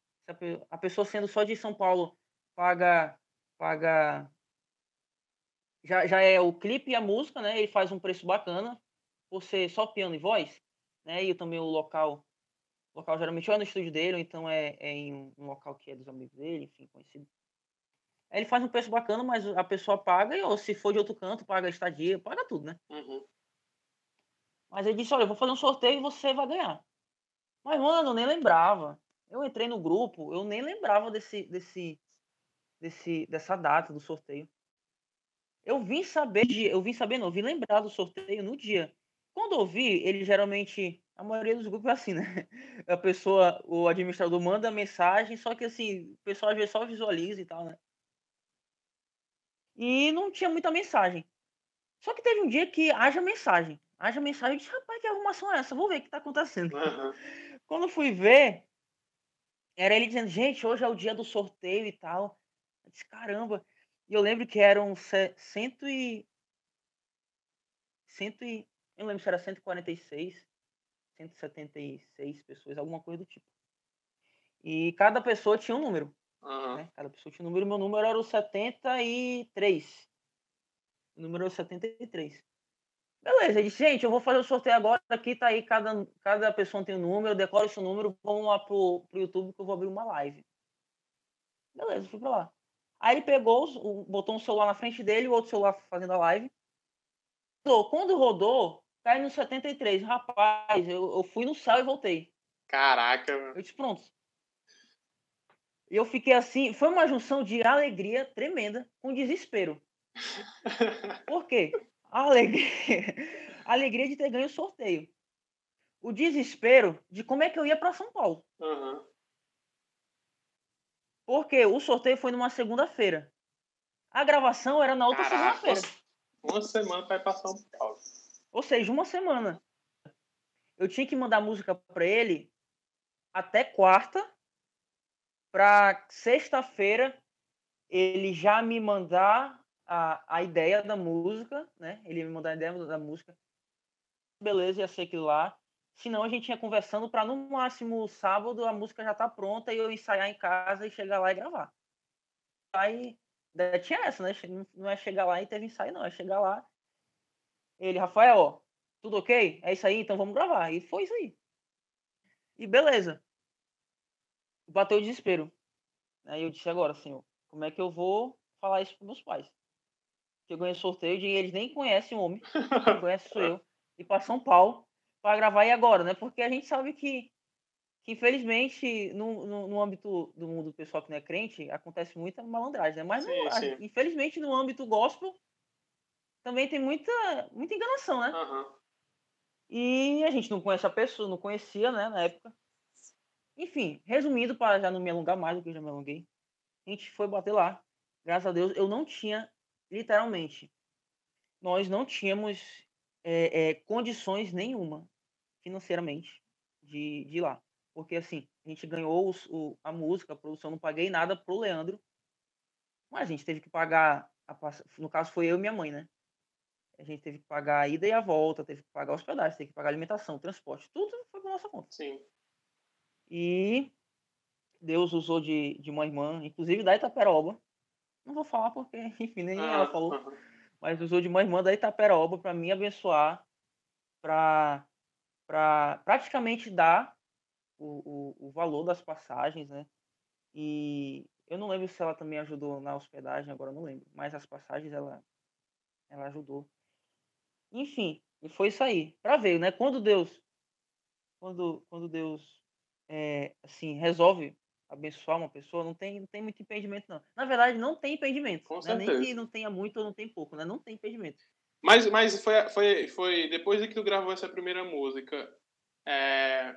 A pessoa sendo só de São Paulo paga paga já, já é o clipe e a música, né? Ele faz um preço bacana por ser só piano e voz, né? E também o local o local geralmente é no estúdio dele, ou então é, é em um local que é dos amigos dele, enfim, conhecido. Aí ele faz um preço bacana, mas a pessoa paga, ou se for de outro canto, paga estadia, paga tudo, né? Uhum. Mas ele disse, olha, eu vou fazer um sorteio e você vai ganhar. Mas, mano, eu nem lembrava. Eu entrei no grupo, eu nem lembrava desse, desse, desse, dessa data do sorteio. Eu vim saber, de, eu vim saber, não, eu vim lembrar do sorteio no dia. Quando eu vi, ele geralmente, a maioria dos grupos é assim, né? A pessoa, o administrador manda a mensagem, só que assim, o pessoal às vezes só visualiza e tal, né? E não tinha muita mensagem. Só que teve um dia que haja mensagem. Haja mensagem, eu disse, rapaz, que arrumação é essa? Vou ver o que tá acontecendo. Uhum. Quando fui ver, era ele dizendo, gente, hoje é o dia do sorteio e tal. Eu disse, caramba. E eu lembro que eram cento e. Cento e. Eu lembro se era 146, 176 pessoas, alguma coisa do tipo. E cada pessoa tinha um número. Uhum. Né? Cada pessoa tinha um número. Meu número era o 73. O número era o 73. Beleza, ele disse, gente, eu vou fazer o sorteio agora, aqui tá aí, cada, cada pessoa tem um número, decora esse número, vamos lá pro, pro YouTube que eu vou abrir uma live. Beleza, fui pra lá. Aí ele pegou, botou um celular na frente dele, o outro celular fazendo a live. Quando rodou, cai no 73. Rapaz, eu, eu fui no céu e voltei. Caraca. Eu disse, pronto. E eu fiquei assim, foi uma junção de alegria tremenda com desespero. Por quê? A alegria, a alegria de ter ganho o sorteio. O desespero de como é que eu ia para São Paulo. Uhum. Porque o sorteio foi numa segunda-feira. A gravação era na outra segunda-feira. Uma semana para ir para São Paulo. Ou seja, uma semana. Eu tinha que mandar música para ele até quarta, para sexta-feira ele já me mandar a, a ideia da música, né? Ele me mandar a ideia da música. Beleza, ia ser aquilo lá. Senão a gente ia conversando para no máximo sábado a música já tá pronta e eu ensaiar em casa e chegar lá e gravar. Aí tinha essa, né? Não é chegar lá e teve ensaio, não. É chegar lá. Ele, Rafael, ó, tudo ok? É isso aí, então vamos gravar. E foi isso aí. E beleza. Bateu o desespero. Aí eu disse agora, senhor, como é que eu vou falar isso para meus pais? que eu ganhei sorteio e eles nem conhecem o homem, quem conhece sou eu, e para São Paulo para gravar e agora, né? Porque a gente sabe que, que infelizmente, no, no, no, âmbito do mundo pessoal que não é crente, acontece muita malandragem, né? Mas, sim, no, sim. infelizmente, no âmbito gospel, também tem muita, muita enganação, né? Uhum. E a gente não conhece a pessoa, não conhecia, né, na época. Enfim, resumindo, para já não me alongar mais do que eu já me alonguei, a gente foi bater lá. Graças a Deus, eu não tinha literalmente, nós não tínhamos é, é, condições nenhuma financeiramente de, de ir lá. Porque assim, a gente ganhou os, o, a música, a produção, não paguei nada pro Leandro, mas a gente teve que pagar, a, no caso foi eu e minha mãe, né? A gente teve que pagar a ida e a volta, teve que pagar hospedagem, teve que pagar alimentação, transporte, tudo foi por nossa conta. Sim. E Deus usou de, de uma irmã, inclusive da Itaperoba, não vou falar porque, enfim, nem ah, ela falou. Mas usou de uma irmã da Itaperoba para me abençoar, para praticamente dar o, o, o, valor das passagens, né? E eu não lembro se ela também ajudou na hospedagem, agora não lembro. Mas as passagens ela, ela ajudou. Enfim, e foi isso aí. Para ver, né? Quando Deus, quando, quando Deus é, assim resolve abençoar uma pessoa, não tem, não tem muito impedimento, não. Na verdade, não tem impedimento. Com né? Nem que não tenha muito ou não tem pouco, né? Não tem impedimento. Mas, mas foi, foi, foi depois de que tu gravou essa primeira música, é,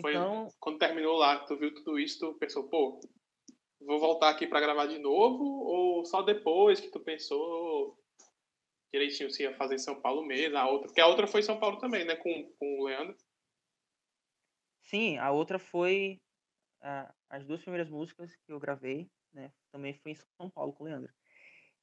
foi Então, quando terminou lá, tu viu tudo isso, tu pensou, pô, vou voltar aqui para gravar de novo? Ou só depois que tu pensou direitinho se ia fazer em São Paulo mesmo, a outra? Porque a outra foi em São Paulo também, né, com, com o Leandro. sim, a outra foi a- as duas primeiras músicas que eu gravei, né? Também foi em São Paulo com o Leandro.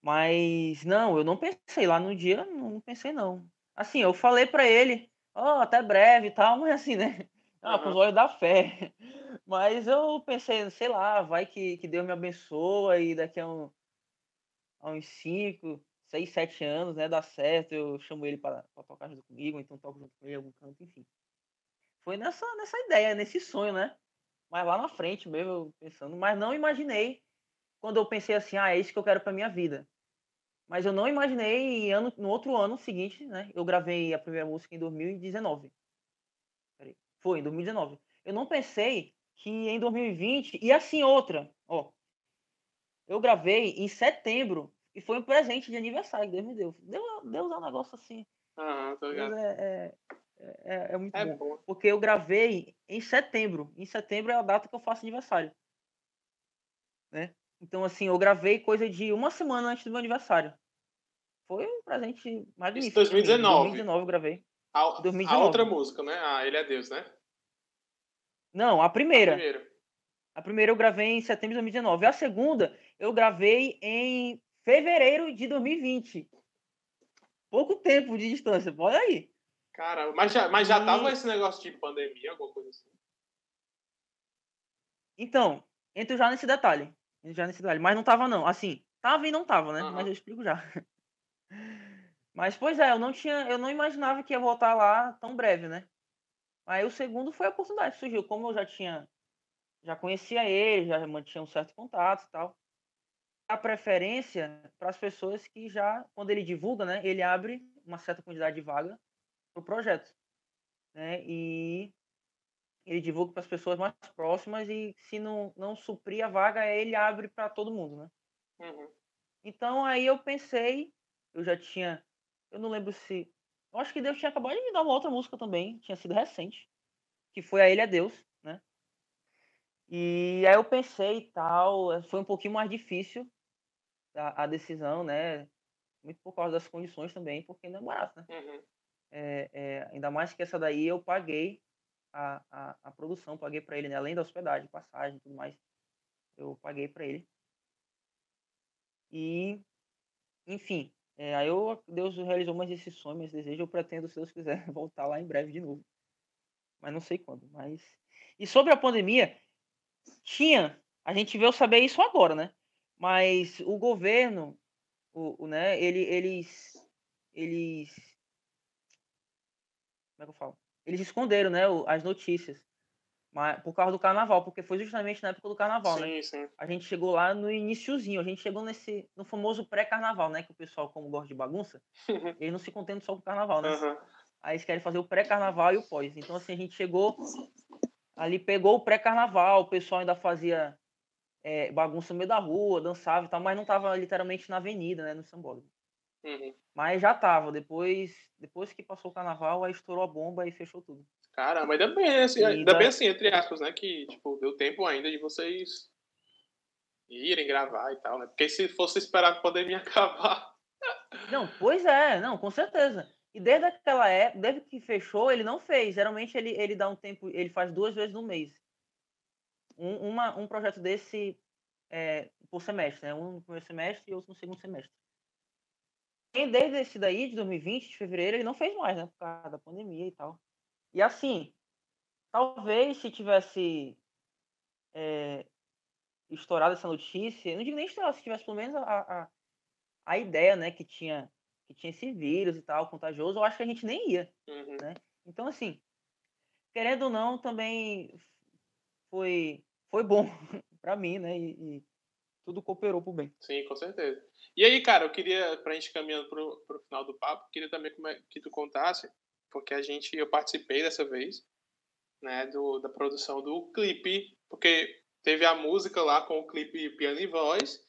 Mas não, eu não pensei lá no dia, não, pensei não. Assim, eu falei pra ele, ó, até breve e tal, mas assim, né? Ah, com os olhos da fé. Mas eu pensei, sei lá, vai que, que Deus me abençoa e daqui a, um, a uns 5, 6, 7 anos, né, dá certo, eu chamo ele para tocar junto comigo, então toco junto com ele em algum canto, enfim. Foi nessa, nessa ideia, nesse sonho, né? Mas lá na frente mesmo, pensando, mas não imaginei quando eu pensei assim, ah, é isso que eu quero para minha vida. Mas eu não imaginei ano, no outro ano seguinte, né? Eu gravei a primeira música em 2019. Foi, em 2019. Eu não pensei que em 2020 e assim outra, ó. Eu gravei em setembro e foi um presente de aniversário que Deus me deu. Deus, Deus é um negócio assim. Ah, tô ligado. É, é, é, é, muito É bom. bom. Porque eu gravei em setembro. Em setembro é a data que eu faço aniversário. Né? Então, assim, eu gravei coisa de uma semana antes do meu aniversário. Foi um presente magnífico. mim. 2019. 2019 eu gravei. A, a 2019. outra música, né? Ah, Ele é Deus, né? Não, a primeira. Primeiro. A primeira eu gravei em setembro de 2019. A segunda eu gravei em fevereiro de 2020. Pouco tempo de distância, olha aí. Cara, mas já, mas já E- tava esse negócio de pandemia, alguma coisa assim. Então, entro já nesse detalhe. Já nesse detalhe. Mas não tava, não. Assim, tava e não tava, né? Aham. Mas eu explico já. Mas, pois é, eu não tinha. Eu não imaginava que ia voltar lá tão breve, né? Aí o segundo foi a oportunidade que surgiu. Como eu já tinha. Já conhecia ele, já mantinha um certo contato e tal. A preferência para as pessoas que já, quando ele divulga, né? Ele abre uma certa quantidade de vaga pro projeto. Né? E ele divulga para as pessoas mais próximas e se não, não suprir a vaga, ele abre para todo mundo, né? Uhum. Então aí eu pensei, eu já tinha, eu não lembro se, eu acho que Deus tinha acabado de me dar uma outra música também, tinha sido recente, que foi a Ele é Deus, né? E aí eu pensei e tal, foi um pouquinho mais difícil a, a decisão, né? Muito por causa das condições também, porque não é barato, né? Uhum. É, é, ainda mais que essa daí eu paguei a, a, a produção, paguei para ele, né? Além da hospedagem, passagem e tudo mais, eu paguei para ele. E, enfim, é, aí eu, Deus realizou mais esse sonho, mais desejo. Eu pretendo, se Deus quiser, voltar lá em breve de novo. Mas não sei quando. Mas e sobre a pandemia, tinha, a gente veio saber isso agora, né? Mas o governo, o, o né? Ele, eles, eles como é que eu falo? Eles esconderam, né, as notícias. Mas, por causa do carnaval, porque foi justamente na época do carnaval, né? Sim, sim. A gente chegou lá no iniciozinho, a gente chegou nesse, no famoso pré-carnaval, né? Que o pessoal, como gosta de bagunça, eles não se contentam só com o carnaval, né? Aham. Aí eles querem fazer o pré-carnaval e o pós. Então, assim, a gente chegou, ali pegou o pré-carnaval, o pessoal ainda fazia é, bagunça no meio da rua, dançava e tal, mas não tava literalmente na avenida, né? No sambódromo. Uhum. Mas já tava, depois, depois que passou o carnaval, aí estourou a bomba e fechou tudo. Caramba, ainda bem, assim, E ainda da- bem assim, entre aspas, né? Que, tipo, deu tempo ainda de vocês irem gravar e tal, né? Porque se fosse esperar a pandemia acabar. Não, pois é, não, com certeza. E desde aquela época, desde que fechou, ele não fez. Geralmente ele, ele dá um tempo, ele faz duas vezes no mês. Um, uma, um projeto desse é, por semestre, né? Um no primeiro semestre e outro no segundo semestre. E desde esse daí, de 2020, de fevereiro, ele não fez mais, né? Por causa da pandemia e tal. E assim, talvez se tivesse é, estourado essa notícia, não digo nem estourado, se tivesse pelo menos a, a, a ideia, né, que tinha, que tinha esse vírus e tal, contagioso, eu acho que a gente nem ia. Uhum. Então, assim, querendo ou não, também foi, foi bom pra mim, né? E tudo cooperou pro bem. Sim, com certeza. E aí, cara, eu queria, pra gente caminhando pro, pro final do papo, queria também é que tu contasse, porque a gente, eu participei dessa vez, né, do, da produção do clipe, porque teve a música lá com o clipe piano e voz,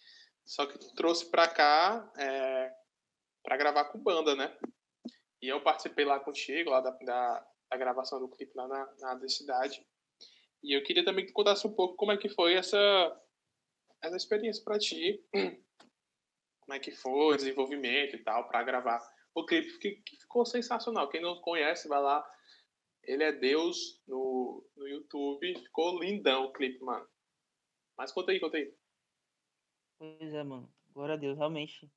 só que tu trouxe pra cá é, pra gravar com banda, né? E eu participei lá contigo, lá da, da, da gravação do clipe lá na, na da cidade. E eu queria também que tu contasse um pouco como é que foi essa, essa experiência pra ti, como é que foi desenvolvimento e tal, pra gravar o clipe, que, que ficou sensacional. Quem não conhece, vai lá. Ele é Deus no, no YouTube. Ficou lindão o clipe, mano. Mas conta aí, conta aí. Pois é, mano. Glória a Deus, realmente.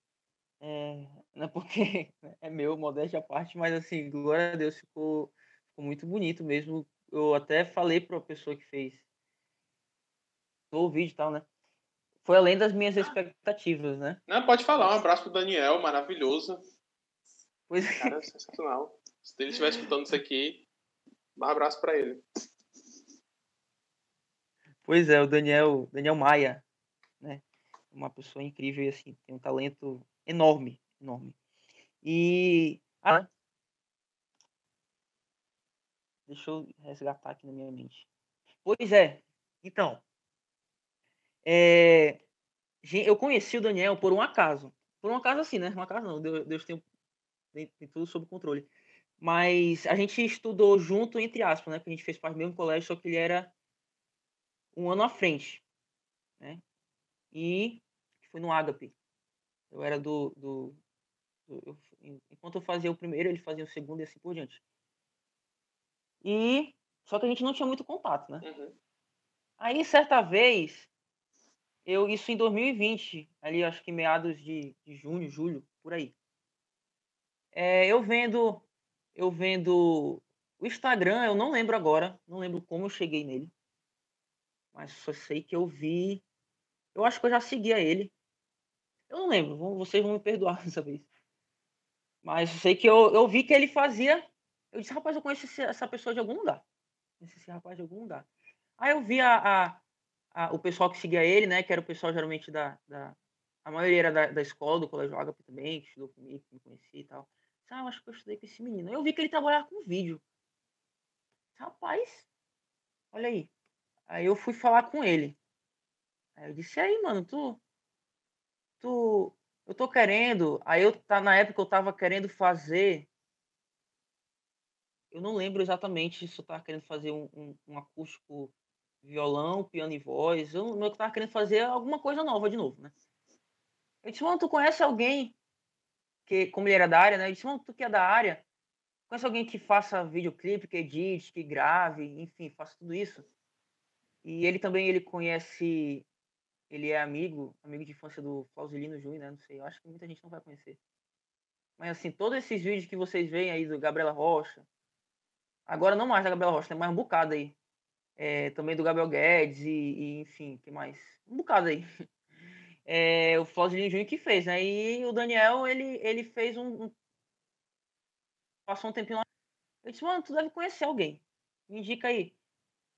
É, não é porque é meu, modéstia à parte, mas assim, glória a Deus, ficou, ficou muito bonito mesmo. Eu até falei para a pessoa que fez o vídeo e tal, né? Foi além das minhas expectativas, né? Não, pode falar. Um abraço pro Daniel, maravilhoso. Pois é. Cara, sensacional. Se ele estiver escutando isso aqui, um abraço para ele. Pois é, o Daniel, Daniel Maia, né? Uma pessoa incrível e assim, tem um talento enorme, enorme. E ah, deixa eu resgatar aqui na minha mente. Pois é, então, é, eu conheci o Daniel por um acaso. Por um acaso assim, né? Um acaso não, Deus, Deus tem, tem, tem, tudo sob controle. Mas a gente estudou junto, entre aspas, né? Que a gente fez parte do mesmo colégio, só que ele era um ano à frente. Né? E foi no Agape. Eu era do. do, do eu, enquanto eu fazia o primeiro, ele fazia o segundo e assim por diante. E. Só que a gente não tinha muito contato, né? Uhum. Aí, certa vez, eu isso em 2020, ali acho que meados de, de junho, julho, por aí. É, eu vendo eu vendo o Instagram, eu não lembro agora, não lembro como eu cheguei nele. Mas só sei que eu vi, eu acho que eu já seguia ele. Eu não lembro, vocês vão me perdoar dessa vez. Mas sei que eu, eu vi que ele fazia. Eu disse, rapaz, eu conheço essa pessoa de algum lugar. Conheço esse rapaz de algum lugar. Aí eu vi a, a a, o pessoal que seguia ele, né? Que era o pessoal geralmente da. da a maioria era da, da escola, do Colégio Agape também, que estudou comigo, que me conhecia e tal. Ah, eu acho que eu estudei com esse menino. Eu vi que ele trabalhava com vídeo. Rapaz, olha aí. Aí eu fui falar com ele. Aí eu disse, aí, mano, tu. Tu. Eu tô querendo. Aí eu tá na época eu tava querendo fazer. Eu não lembro exatamente se eu tava querendo fazer um, um, um acústico violão, piano e voz. Eu, eu tava querendo fazer alguma coisa nova de novo, né? Eu disse, mano, tu conhece alguém que, como ele era da área, né? Eu disse, mano, tu que é da área, conhece alguém que faça videoclipe, que edite, que grave, enfim, faça tudo isso? E ele também, ele conhece, ele é amigo, amigo de infância do Flausilino Júnior, né? Não sei, eu acho que muita gente não vai conhecer. Mas assim, todos esses vídeos que vocês veem aí do Gabriela Rocha, agora não mais da Gabriela Rocha, tem mais um bocado aí é, também do Gabriel Guedes e, e, enfim, que mais? Um bocado aí. É, o Flausilino Júnior que fez, né? E o Daniel, ele, ele fez um, um, Passou um tempinho lá. Eu disse, mano, tu deve conhecer alguém. Me indica aí.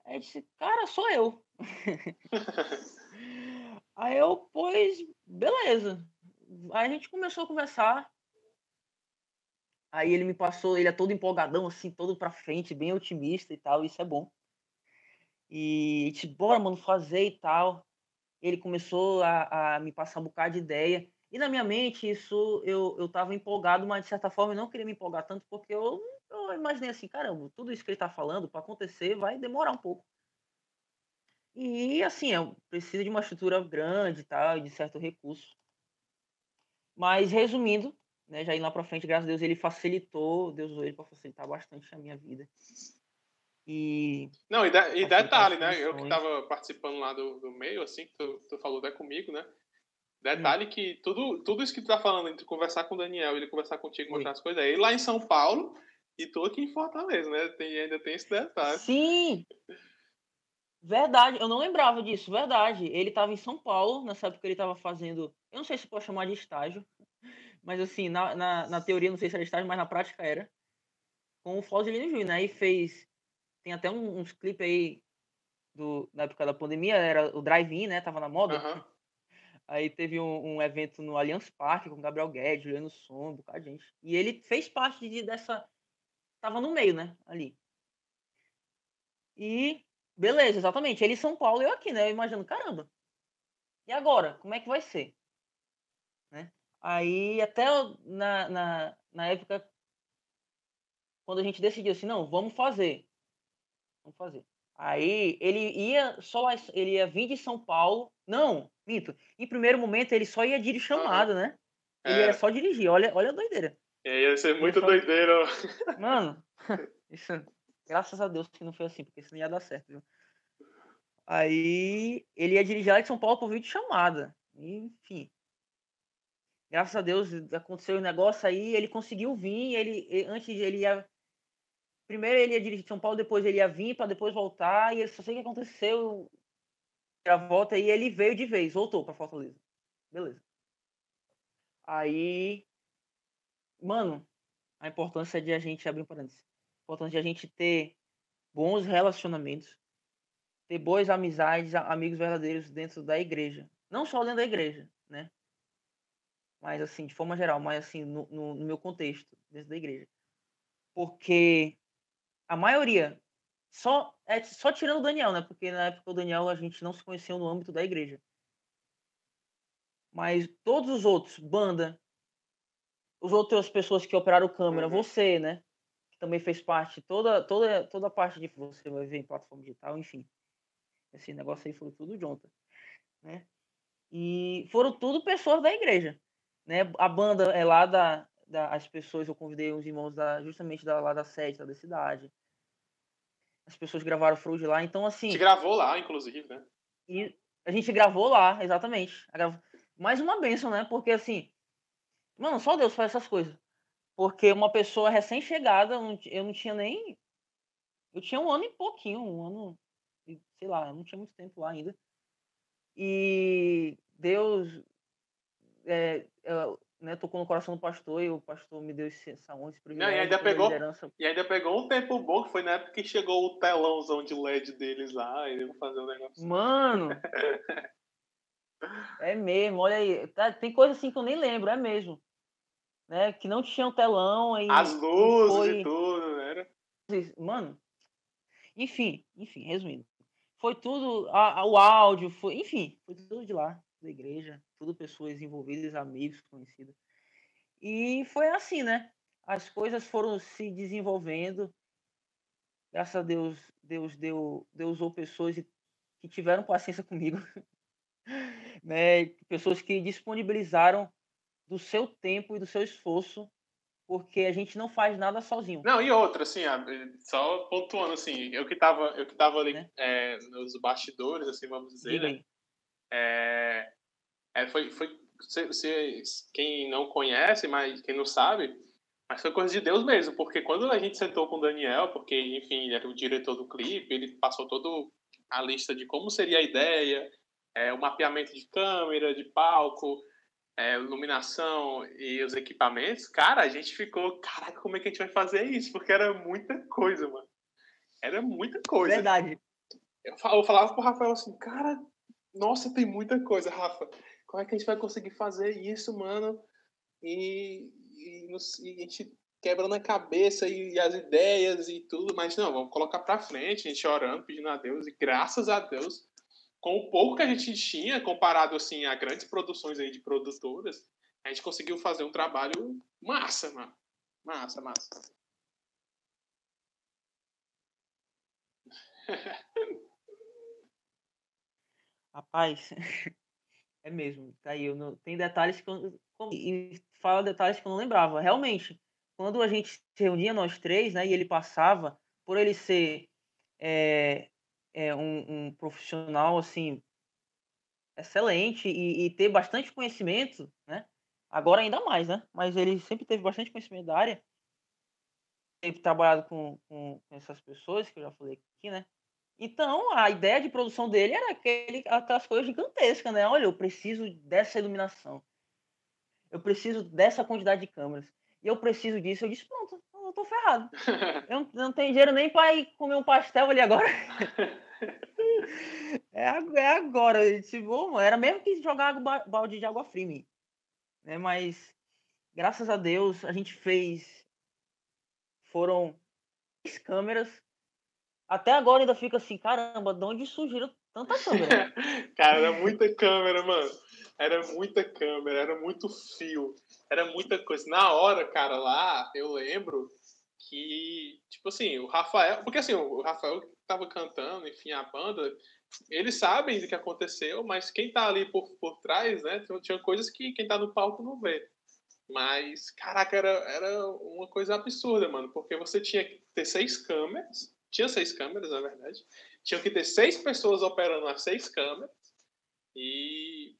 Aí disse, cara, sou eu. aí eu, pois, beleza. Aí a gente começou a conversar. Aí ele me passou, ele é todo empolgadão, assim, todo pra frente, bem otimista e tal, isso é bom. E disse, bora, mano, fazer e tal. Ele começou a, a me passar um bocado de ideia. E na minha mente, isso eu, eu tava empolgado, mas de certa forma eu não queria me empolgar tanto, porque eu, eu imaginei assim, caramba, tudo isso que ele tá falando para acontecer vai demorar um pouco. E assim, eu preciso de uma estrutura grande e tal, de certo recurso. Mas resumindo, né, já indo lá para frente, graças a Deus, ele facilitou, Deus usou ele para facilitar bastante a minha vida. E. Não, e, de, e detalhe, né? Eu que tava participando lá do, do meio, assim, que tu, tu falou até comigo, né? Detalhe hum. que tudo, tudo isso que tu tá falando, entre conversar com o Daniel, ele conversar contigo, mostrar as coisas, é ele lá em São Paulo e tu aqui em Fortaleza, né? Tem, ainda tem esse detalhe. Sim! Verdade, eu não lembrava disso, verdade. Ele estava em São Paulo, nessa época ele estava fazendo, eu não sei se pode chamar de estágio, mas assim, na, na, na teoria não sei se era estágio, mas na prática era, com o Flausilino Júnior, né? E fez tem até um, uns clipes aí do, na época da pandemia, era o drive-in, né? Tava na moda. Uhum. Aí teve um, um, evento no Allianz Parque com Gabriel Guedes, Juliano Som, um bocado de gente. E ele fez parte de, dessa. Tava no meio, né? Ali. E beleza, exatamente. Ele em São Paulo eu aqui, né? Eu imagino, caramba. E agora? Como é que vai ser? Né? Aí até na, na, na época, quando a gente decidiu assim, não, vamos fazer. Vamos fazer. Aí ele ia só ele ia vir de São Paulo. Não, minto. Em primeiro momento ele só ia dirigir chamada, uhum. né? Ele é. ia só dirigir. Olha, olha a doideira. É, ia ser muito só... doideira. Mano, isso, graças a Deus que não foi assim, porque senão ia dar certo, viu? Aí ele ia dirigir lá de São Paulo por vídeo chamada. Enfim. Graças a Deus aconteceu o um negócio aí, ele conseguiu vir, ele antes ele ia Primeiro ele ia dirigir São Paulo, depois ele ia vir para depois voltar, e eu só sei que aconteceu a volta e ele veio de vez, voltou para Fortaleza. Beleza. Aí, mano, a importância de a gente abrir um parênteses. A importância de a gente ter bons relacionamentos, ter boas amizades, amigos verdadeiros dentro da igreja. Não só dentro da igreja, né? Mas assim, de forma geral, mas assim, no, no, no meu contexto, dentro da igreja. Porque a maioria, só, é, só tirando o Daniel, né? Porque na época o Daniel a gente não se conheceu no âmbito da igreja. Mas todos os outros, banda, os outras pessoas que operaram câmera, uhum. você, né? Que também fez parte, toda, toda, toda a parte de você vai ver em plataforma digital, enfim. Esse negócio aí foi tudo junto, né? E foram tudo pessoas da igreja, né? A banda é lá da, da as pessoas, eu convidei uns irmãos da, justamente da, lá da sede, da cidade. As pessoas gravaram Fruit lá, então assim... A gente gravou lá, inclusive, né? E a gente gravou lá, exatamente. Mais uma benção, né? Porque assim, mano, só Deus faz essas coisas. Porque uma pessoa recém-chegada, eu não tinha nem. Eu tinha um ano e pouquinho, um ano, sei lá, não tinha muito tempo lá ainda. E Deus é, né, tocou no coração do pastor e o pastor me deu essa honra, esse privilégio. Não, e, ainda pegou, e ainda pegou um tempo bom, que foi na época que chegou o telãozão de LED deles lá, e eu fazer um negócio. Mano! é mesmo, olha aí. Tá, tem coisa assim que eu nem lembro, é mesmo. Né, que não tinha um telão. aí As luzes foi... e tudo, né? Mano, enfim, enfim, resumindo. Foi tudo, a, a, o áudio, foi, enfim, foi tudo de lá, da igreja, tudo pessoas envolvidas, amigos, conhecidos. E foi assim, né? As coisas foram se desenvolvendo. Graças a Deus, Deus deu, Deus usou pessoas que tiveram paciência comigo, né? Pessoas que disponibilizaram do seu tempo e do seu esforço, porque a gente não faz nada sozinho. Não, e outra, assim, só pontuando, assim, eu que tava, eu que tava ali né? é, nos bastidores, assim, vamos dizer, né? É, é, foi, foi se, se, quem não conhece, mas quem não sabe, mas foi coisa de Deus mesmo, porque quando a gente sentou com o Daniel, porque, enfim, ele era o diretor do clipe, ele passou toda a lista de como seria a ideia, é, o mapeamento de câmera, de palco, é, iluminação e os equipamentos, cara, a gente ficou, caraca, como é que a gente vai fazer isso? Porque era muita coisa, mano. Era muita coisa. Verdade. Eu falava pro Rafael assim, cara, nossa, tem muita coisa, Rafa. Como é que a gente vai conseguir fazer isso, mano? E, e, e a gente quebrando a cabeça e, e, as ideias e tudo, mas não, vamos colocar pra frente, a gente orando, pedindo a Deus, e graças a Deus com o pouco que a gente tinha, comparado assim a grandes produções aí de produtoras, a gente conseguiu fazer um trabalho massa, mano. Massa, massa. Rapaz, é mesmo. Tá aí, não, tem detalhes que eu, e fala detalhes que eu não lembrava. Realmente, quando a gente se reunia nós três, né, e ele passava, por ele ser é, é, um, um, profissional assim excelente e, e, ter bastante conhecimento, né? Agora ainda mais, né? Mas ele sempre teve bastante conhecimento da área, sempre trabalhado com, com essas pessoas que eu já falei aqui, né? Então a ideia de produção dele era aquele, aquelas coisas gigantescas, né? Olha, eu preciso dessa iluminação, eu preciso dessa quantidade de câmeras e eu preciso disso. Eu disse pronto, eu tô ferrado. Eu não, não tenho dinheiro nem para ir comer um pastel ali agora. é, é agora. Tipo, era mesmo que jogar balde de água fria Né? Mas, graças a Deus, a gente fez. Foram três câmeras. Até agora ainda fica assim, caramba, de onde surgiram tanta câmera? Cara, era muita câmera, mano. Era muita câmera, era muito fio, era muita coisa. Na hora, cara, lá, eu lembro que, tipo assim, o Rafael. Porque assim, o Rafael tava cantando, enfim, a banda, eles sabem do que aconteceu, mas quem tá ali por, por trás, né, tinha coisas que quem tá no palco não vê. Mas, caraca, era, era uma coisa absurda, mano, porque você tinha que ter seis câmeras, tinha seis câmeras, na verdade, tinha que ter seis pessoas operando as seis câmeras, e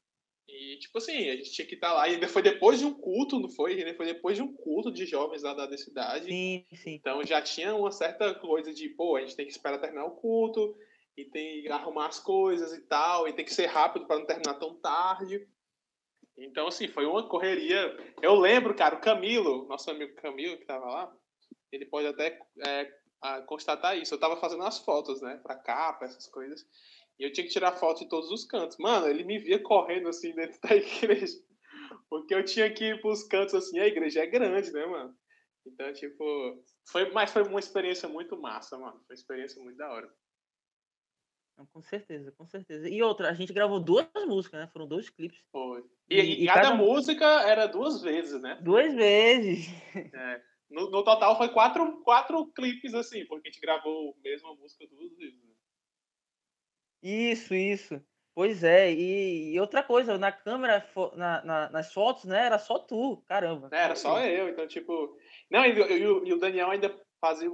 e, tipo assim, a gente tinha que estar tá lá. E ainda foi depois de um culto, não foi? Ainda foi depois de um culto de jovens lá da cidade. Sim, sim. Então já tinha uma certa coisa de, pô, a gente tem que esperar terminar o culto. e tem que arrumar as coisas e tal, e tem que ser rápido para não terminar tão tarde. Então, assim, foi uma correria. Eu lembro, cara, o Camilo, nosso amigo Camilo, que estava lá, ele pode até é, constatar isso. Eu estava fazendo as fotos, né, para capa, essas coisas, e eu tinha que tirar foto de todos os cantos. Mano, ele me via correndo, assim, dentro da igreja, porque eu tinha que ir pros cantos, assim, a igreja é grande, né, mano? Então, tipo, foi, mas foi uma experiência muito massa, mano. Foi uma experiência muito da hora. Com certeza, com certeza. E outra, a gente gravou duas músicas, né? Foram dois clipes. Foi. E, e, e cada, cada, música era duas vezes, né? Duas vezes. É. No, no, total foi quatro, quatro clipes, assim, porque a gente gravou a mesma música duas vezes. Né? Isso, isso. Pois é, e, e, outra coisa, na câmera, na, na, nas fotos, né, era só tu, caramba. É, era só eu, então, tipo... Não, e, e, e o Daniel ainda fazia,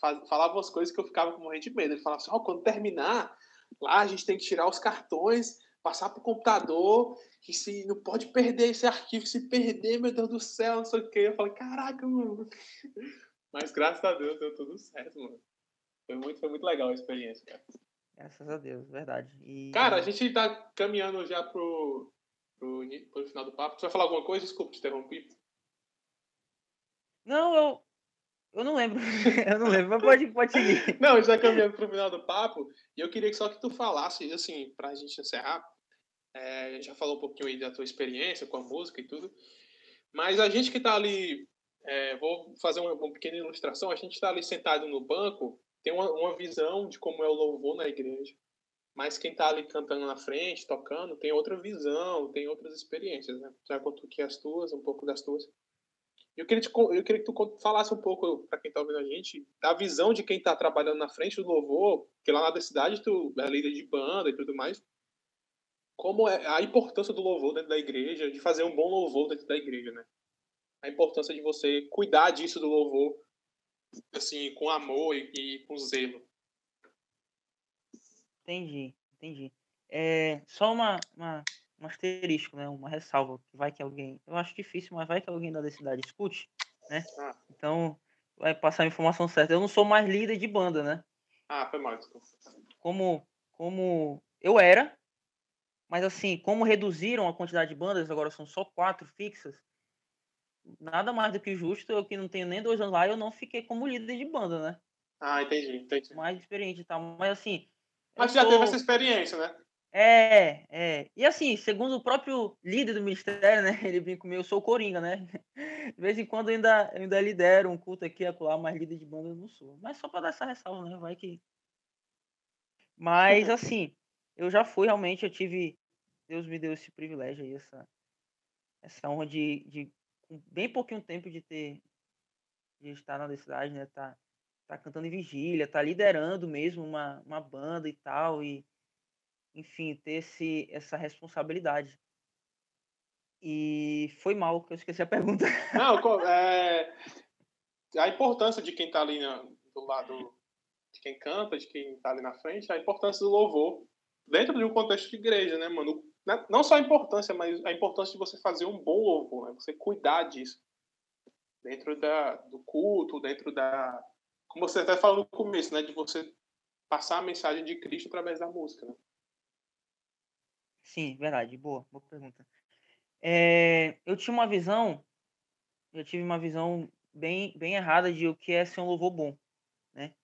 faz, falava umas coisas que eu ficava com morrendo de medo. Ele falava assim, ó, oh, quando terminar, lá a gente tem que tirar os cartões, passar pro computador, que se não pode perder esse arquivo, se perder, meu Deus do céu, não sei o quê. Eu falei, caraca, mano. Mas graças a Deus deu tudo certo, mano. Foi muito, foi muito legal a experiência, cara. Graças a Deus, verdade. E... Cara, a gente tá caminhando já pro, pro, pro final do papo. Você vai falar alguma coisa? Desculpa te interromper. Não, eu, eu não lembro. eu não lembro, mas pode, pode seguir. não, já caminhando pro final do papo. E eu queria só que tu falasse, assim, pra gente encerrar. É, já falou um pouquinho aí da tua experiência com a música e tudo. Mas a gente que tá ali. É, vou fazer uma, uma pequena ilustração. A gente está ali sentado no banco tem uma, uma visão de como é o louvor na igreja. Mas quem está ali cantando na frente, tocando, tem outra visão, tem outras experiências, né? Já contou aqui as tuas, um pouco das tuas. Eu queria, te, eu queria que tu falasse um pouco, para quem está ouvindo a gente, da visão de quem está trabalhando na frente do louvor, que lá na cidade tu é líder de banda e tudo mais. Como é a importância do louvor dentro da igreja, de fazer um bom louvor dentro da igreja, né? A importância de você cuidar disso do louvor, assim, com amor e, e com zelo. Entendi, entendi. É, só uma, uma, um asterisco, né? Uma ressalva, que vai que alguém. Eu acho difícil, mas vai que alguém da cidade escute, né? Ah. Então, vai passar a informação certa. Eu não sou mais líder de banda, né? Ah, foi mal, desculpa. Como, como eu era, mas assim, como reduziram a quantidade de bandas, agora são só quatro fixas, nada mais do que justo, eu que não tenho nem dois anos lá, eu não fiquei como líder de banda, né? Ah, entendi, entendi. Mais experiente e tal. Mas assim. Mas já teve essa experiência, né? É, é. E assim, segundo o próprio líder do ministério, né? Ele brinca comigo, eu sou o Coringa, né? De vez em quando eu ainda, eu ainda lidero um culto aqui, acolá, mas líder de banda eu não sou. Mas só para dar essa ressalva, né? Vai que. Mas assim, eu já fui realmente, eu tive. Deus me deu esse privilégio aí, essa, essa honra de, de com bem pouquinho tempo de ter de estar na cidade, né? Tá, tá cantando em vigília, tá liderando mesmo uma, uma banda e tal, e enfim, ter esse, essa responsabilidade. E foi mal que eu esqueci a pergunta. Não, é, a importância de quem tá ali na, do lado, de quem canta, de quem tá ali na frente, a importância do louvor dentro de um contexto de igreja, né, mano? Né, não só a importância, mas a importância de você fazer um bom louvor, né? você cuidar disso. Dentro da, do culto, dentro da. Como você até falou no começo, né? De você passar a mensagem de Cristo através da música, né? Sim, verdade. Boa, boa pergunta. É, eu tinha uma visão, eu tive uma visão bem, bem errada de o que é ser um louvor bom, né?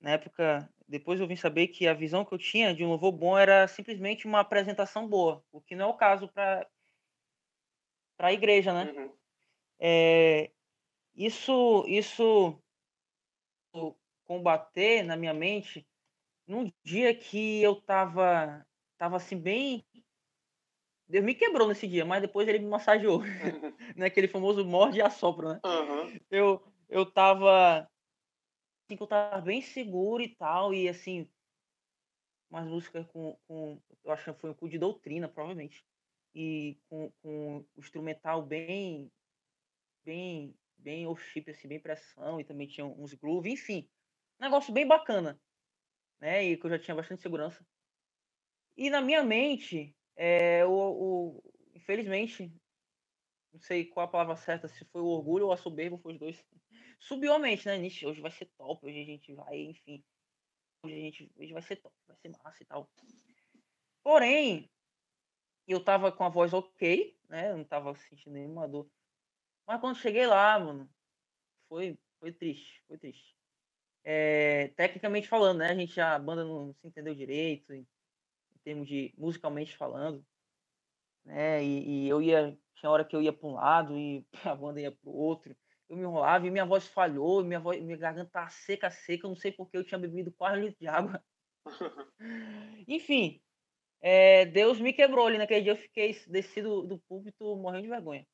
Na época, depois eu vim saber que a visão que eu tinha de um louvor bom era simplesmente uma apresentação boa, o que não é o caso para a igreja, né? Uhum. É, isso isso combater na minha mente num dia que eu tava tava assim bem Deus me quebrou nesse dia, mas depois ele me massageou. Uhum. né? Aquele famoso morde e assopra, né? Uhum. Eu, eu tava que eu tava bem seguro e tal, e assim, umas músicas com, com eu acho que foi um cu de doutrina, provavelmente, e com, com o instrumental bem, bem, bem worship, assim, bem pressão, e também tinha uns groove, enfim, negócio bem bacana, né, e que eu já tinha bastante segurança. E na minha mente, é, o, o, infelizmente, não sei qual a palavra certa, se foi o orgulho ou a soberba, foi os dois subiu mente, né? Nisso, hoje vai ser top, hoje a gente vai, enfim. gente, a gente vai ser top, vai ser massa e tal. Porém, eu tava com a voz ok, né? Eu não tava sentindo nenhuma dor. Mas quando cheguei lá, mano, foi, foi triste, foi triste. É, tecnicamente falando, né? A gente a banda não se entendeu direito, em, em termos de musicalmente falando, né? E, e, eu ia, tinha hora que eu ia para um lado e a banda ia para o outro. Eu me enrolava e minha voz falhou, minha voz, minha garganta tá seca, seca. Eu não sei porque eu tinha bebido quase um litro de água. Enfim, é, Deus me quebrou ali naquele dia. Eu fiquei descido do púlpito morrendo de vergonha.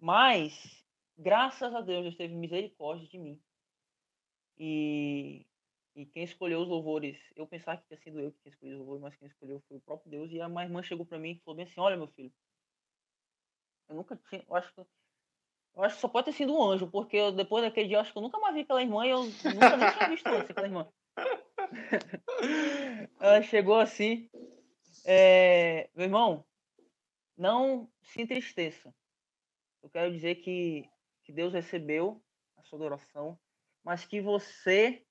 Mas, graças a Deus, Deus teve misericórdia de mim. E, e quem escolheu os louvores, eu pensava que tinha sido eu que tinha escolhido os louvores, mas quem escolheu foi o próprio Deus. E a minha irmã chegou para mim e falou bem assim: Olha, meu filho, eu nunca tinha. Eu acho que, eu acho que só pode ter sido um anjo, porque eu, depois daquele dia acho que eu nunca mais vi aquela irmã e eu nunca nem tinha visto antes aquela irmã. Ela chegou assim, é, meu irmão, não se entristeça. Eu quero dizer que, que Deus recebeu a sua adoração, mas que você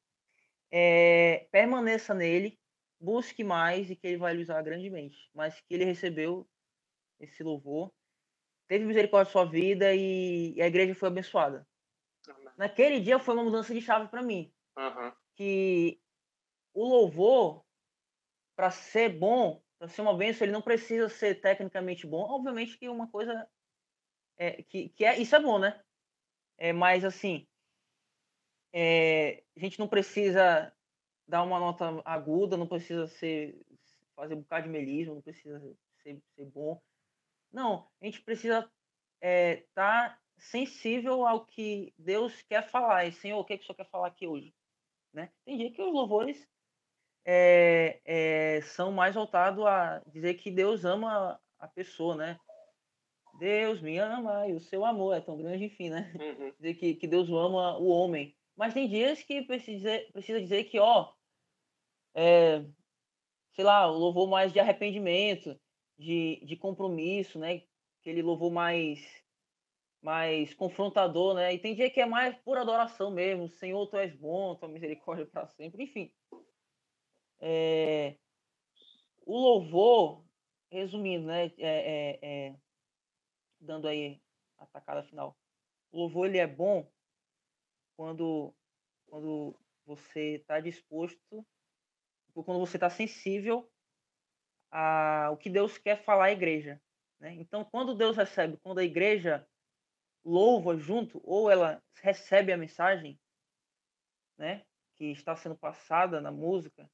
é, permaneça nele, busque mais e que ele vai lhe usar grandemente. Mas que ele recebeu esse louvor, teve misericórdia da sua vida e, a igreja foi abençoada. Naquele dia foi uma mudança de chave para mim. Uhum. Que o louvor, para ser bom, para ser uma bênção, ele não precisa ser tecnicamente bom. Obviamente que uma coisa é, que, que é isso é bom, né? É, mas assim, é, a gente não precisa dar uma nota aguda, não precisa ser fazer um bocado de melismo, não precisa ser, ser bom. Não, a gente precisa estar é, tá sensível ao que Deus quer falar. E, Senhor, o que, é que o Senhor quer falar aqui hoje? Né? Tem dia que os louvores é, é, são mais voltados a dizer que Deus ama a pessoa, né? Deus me ama e o seu amor é tão grande, enfim, né? Uhum. Dizer que, que Deus ama o homem. Mas tem dias que precisa, precisa dizer que, ó, é, sei lá, o louvor mais de arrependimento, de, de compromisso, né? Que ele louvou mais mais confrontador, né? E tem dia que é mais pura adoração mesmo. Senhor, tu és bom, tua misericórdia para sempre. Enfim, é, o louvor, resumindo, né, é, é, é, dando aí a tacada final, o louvor ele é bom quando, quando você está disposto, quando você está sensível ao que Deus quer falar à igreja. Né? Então, quando Deus recebe, quando a igreja louva junto, ou ela recebe a mensagem né, que está sendo passada na música,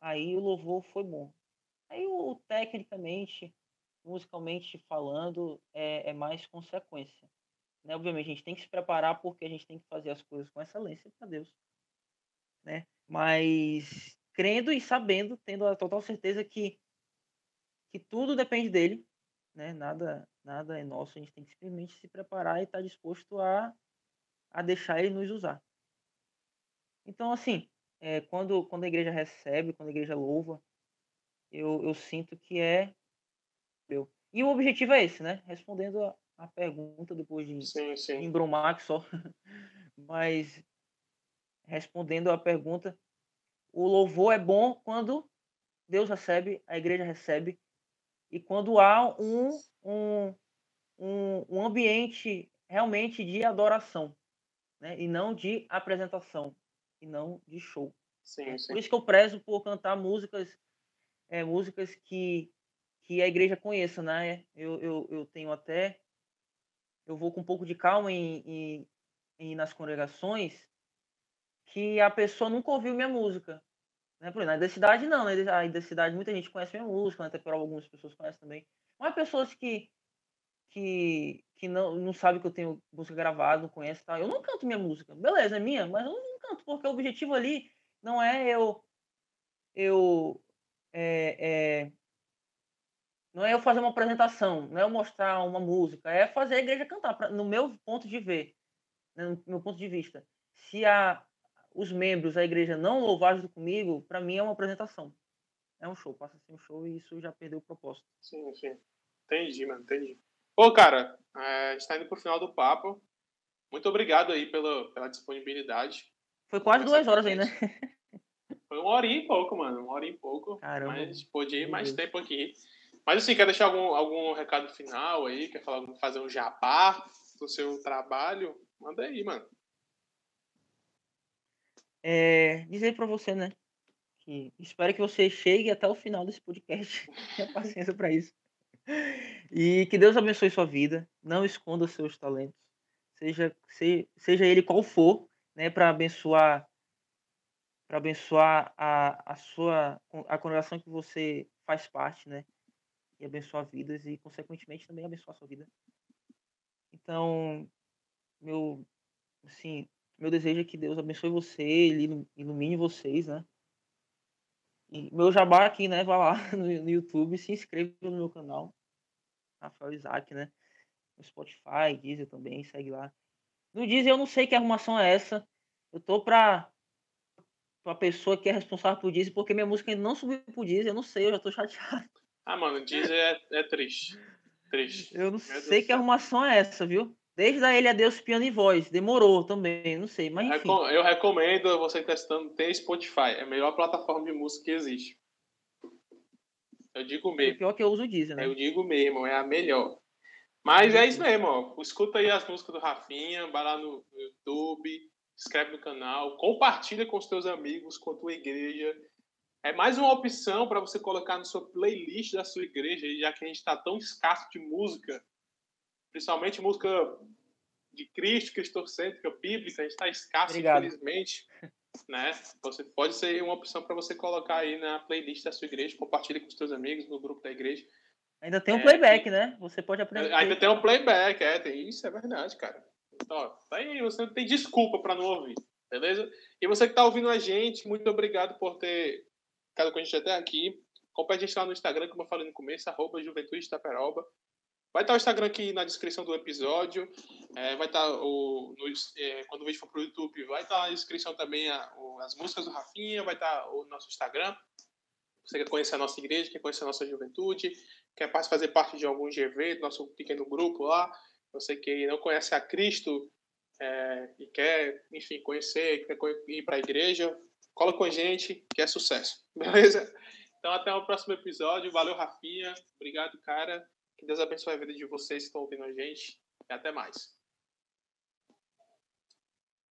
aí o louvor foi bom. Aí o, tecnicamente, musicalmente falando, é, é mais consequência. Né? Obviamente a gente tem que se preparar porque a gente tem que fazer as coisas com excelência para Deus. Né? Mas crendo e sabendo, tendo a total certeza que, que tudo depende dele, né? nada, nada é nosso, a gente tem que simplesmente se preparar e estar tá disposto a, a deixar ele nos usar. Então, assim, é, quando, quando a igreja recebe, quando a igreja louva, eu, eu sinto que é meu. E o objetivo é esse, né? Respondendo a, a pergunta depois de sim, sim. embromar só, mas respondendo a pergunta, o louvor é bom quando Deus recebe, a igreja recebe, e quando há um, um, um, um ambiente realmente de adoração, né? e não de apresentação e não de show. Sim, né? sim. Por isso que eu prezo por cantar músicas, é, músicas que, que a igreja conheça, né? Eu, eu, eu tenho até, eu vou com um pouco de calma em, em, em nas congregações que a pessoa nunca ouviu minha música. Né? Por exemplo, na identidade não, né? Na identidade muita gente conhece minha música, né? até por algumas pessoas conhecem também. Mas pessoas que que, que não, não sabe que eu tenho música gravada, não conhece tal. Eu não canto minha música. Beleza, é minha, mas eu não canto, porque o objetivo ali não é eu. Eu. É, é, não é eu fazer uma apresentação, não é eu mostrar uma música, é fazer a igreja cantar, pra, no meu ponto de ver, né, no meu ponto de vista. Se a, os membros da igreja não louvar junto comigo, para mim é uma apresentação. É um show, passa a ser um show e isso já perdeu o propósito. Sim, sim. Entendi, mano, entendi. Pô, cara, é, a gente tá indo pro final do papo. Muito obrigado aí pela, pela disponibilidade. Foi quase duas horas aí, né? Foi uma hora e pouco, mano. Uma hora e pouco. Caramba. Mas podia ir mais tempo aqui. Mas assim, quer deixar algum, algum recado final aí? Quer falar, fazer um jabá do seu trabalho? Manda aí, mano. É, dizer para você, né? Que espero que você chegue até o final desse podcast. Tenha paciência para isso. E que Deus abençoe sua vida. Não esconda seus talentos. Seja, se, seja ele qual for, né? Para abençoar para abençoar a, a sua a congregação que você faz parte, né? E abençoar vidas e consequentemente também abençoar sua vida. Então, meu assim, meu desejo é que Deus abençoe você, ele ilumine vocês, né? E meu jabá aqui, né? Vai lá no, no YouTube, se inscreva no meu canal, Rafael Isaac, né? No Spotify, Deezer também, segue lá. No Deezer eu não sei que arrumação é essa. Eu tô pra a pessoa que é responsável por Deezer, porque minha música ainda não subiu pro Deezer, eu não sei, eu já tô chateado. Ah, mano, Deezer é, é triste. Triste. Eu não Meu sei Deus que arrumação é essa, viu? Desde a Ele Adeus Piano e Voz. Demorou também, não sei, mas enfim. Eu recomendo você testando ter Spotify. É a melhor plataforma de música que existe. Eu digo mesmo. É pior que eu uso o Deezer, né? Eu digo mesmo, é a melhor. Mas é isso mesmo, ó. Escuta aí as músicas do Rafinha, vai lá no YouTube, inscreve no canal, compartilha com os teus amigos, com a tua igreja. É mais uma opção para você colocar na sua playlist da sua igreja, já que a gente está tão escasso de música, principalmente música de Cristo, cristocêntrica, bíblica, a gente está escasso, Obrigado. infelizmente. Né? Você pode ser uma opção para você colocar aí na playlist da sua igreja, compartilha com os seus amigos no grupo da igreja. Ainda tem um é, playback, né? Você pode aprender. Ainda tem um playback, é, tem isso, é verdade, cara. Ó, tá aí você não tem desculpa para não ouvir, beleza? E você que está ouvindo a gente, muito obrigado por ter ficado com a gente até aqui. Acompanhe a gente lá no Instagram, como eu falei no começo, arroba Juventude Taperoba. Vai estar o Instagram aqui na descrição do episódio. É, vai estar o, no, é, quando o vídeo for para o YouTube, vai estar na descrição também a, o, as músicas do Rafinha, vai estar o nosso Instagram. Você quer conhecer a nossa igreja, quer conhecer a nossa juventude, quer fazer parte de algum GV, do nosso pequeno grupo lá, você que não conhece a Cristo é, e quer, enfim, conhecer, quer ir para a igreja, cola com a gente, que é sucesso. Beleza? Então, até o próximo episódio. Valeu, Rafinha. Obrigado, cara. Que Deus abençoe a vida de vocês que estão ouvindo a gente. E até mais.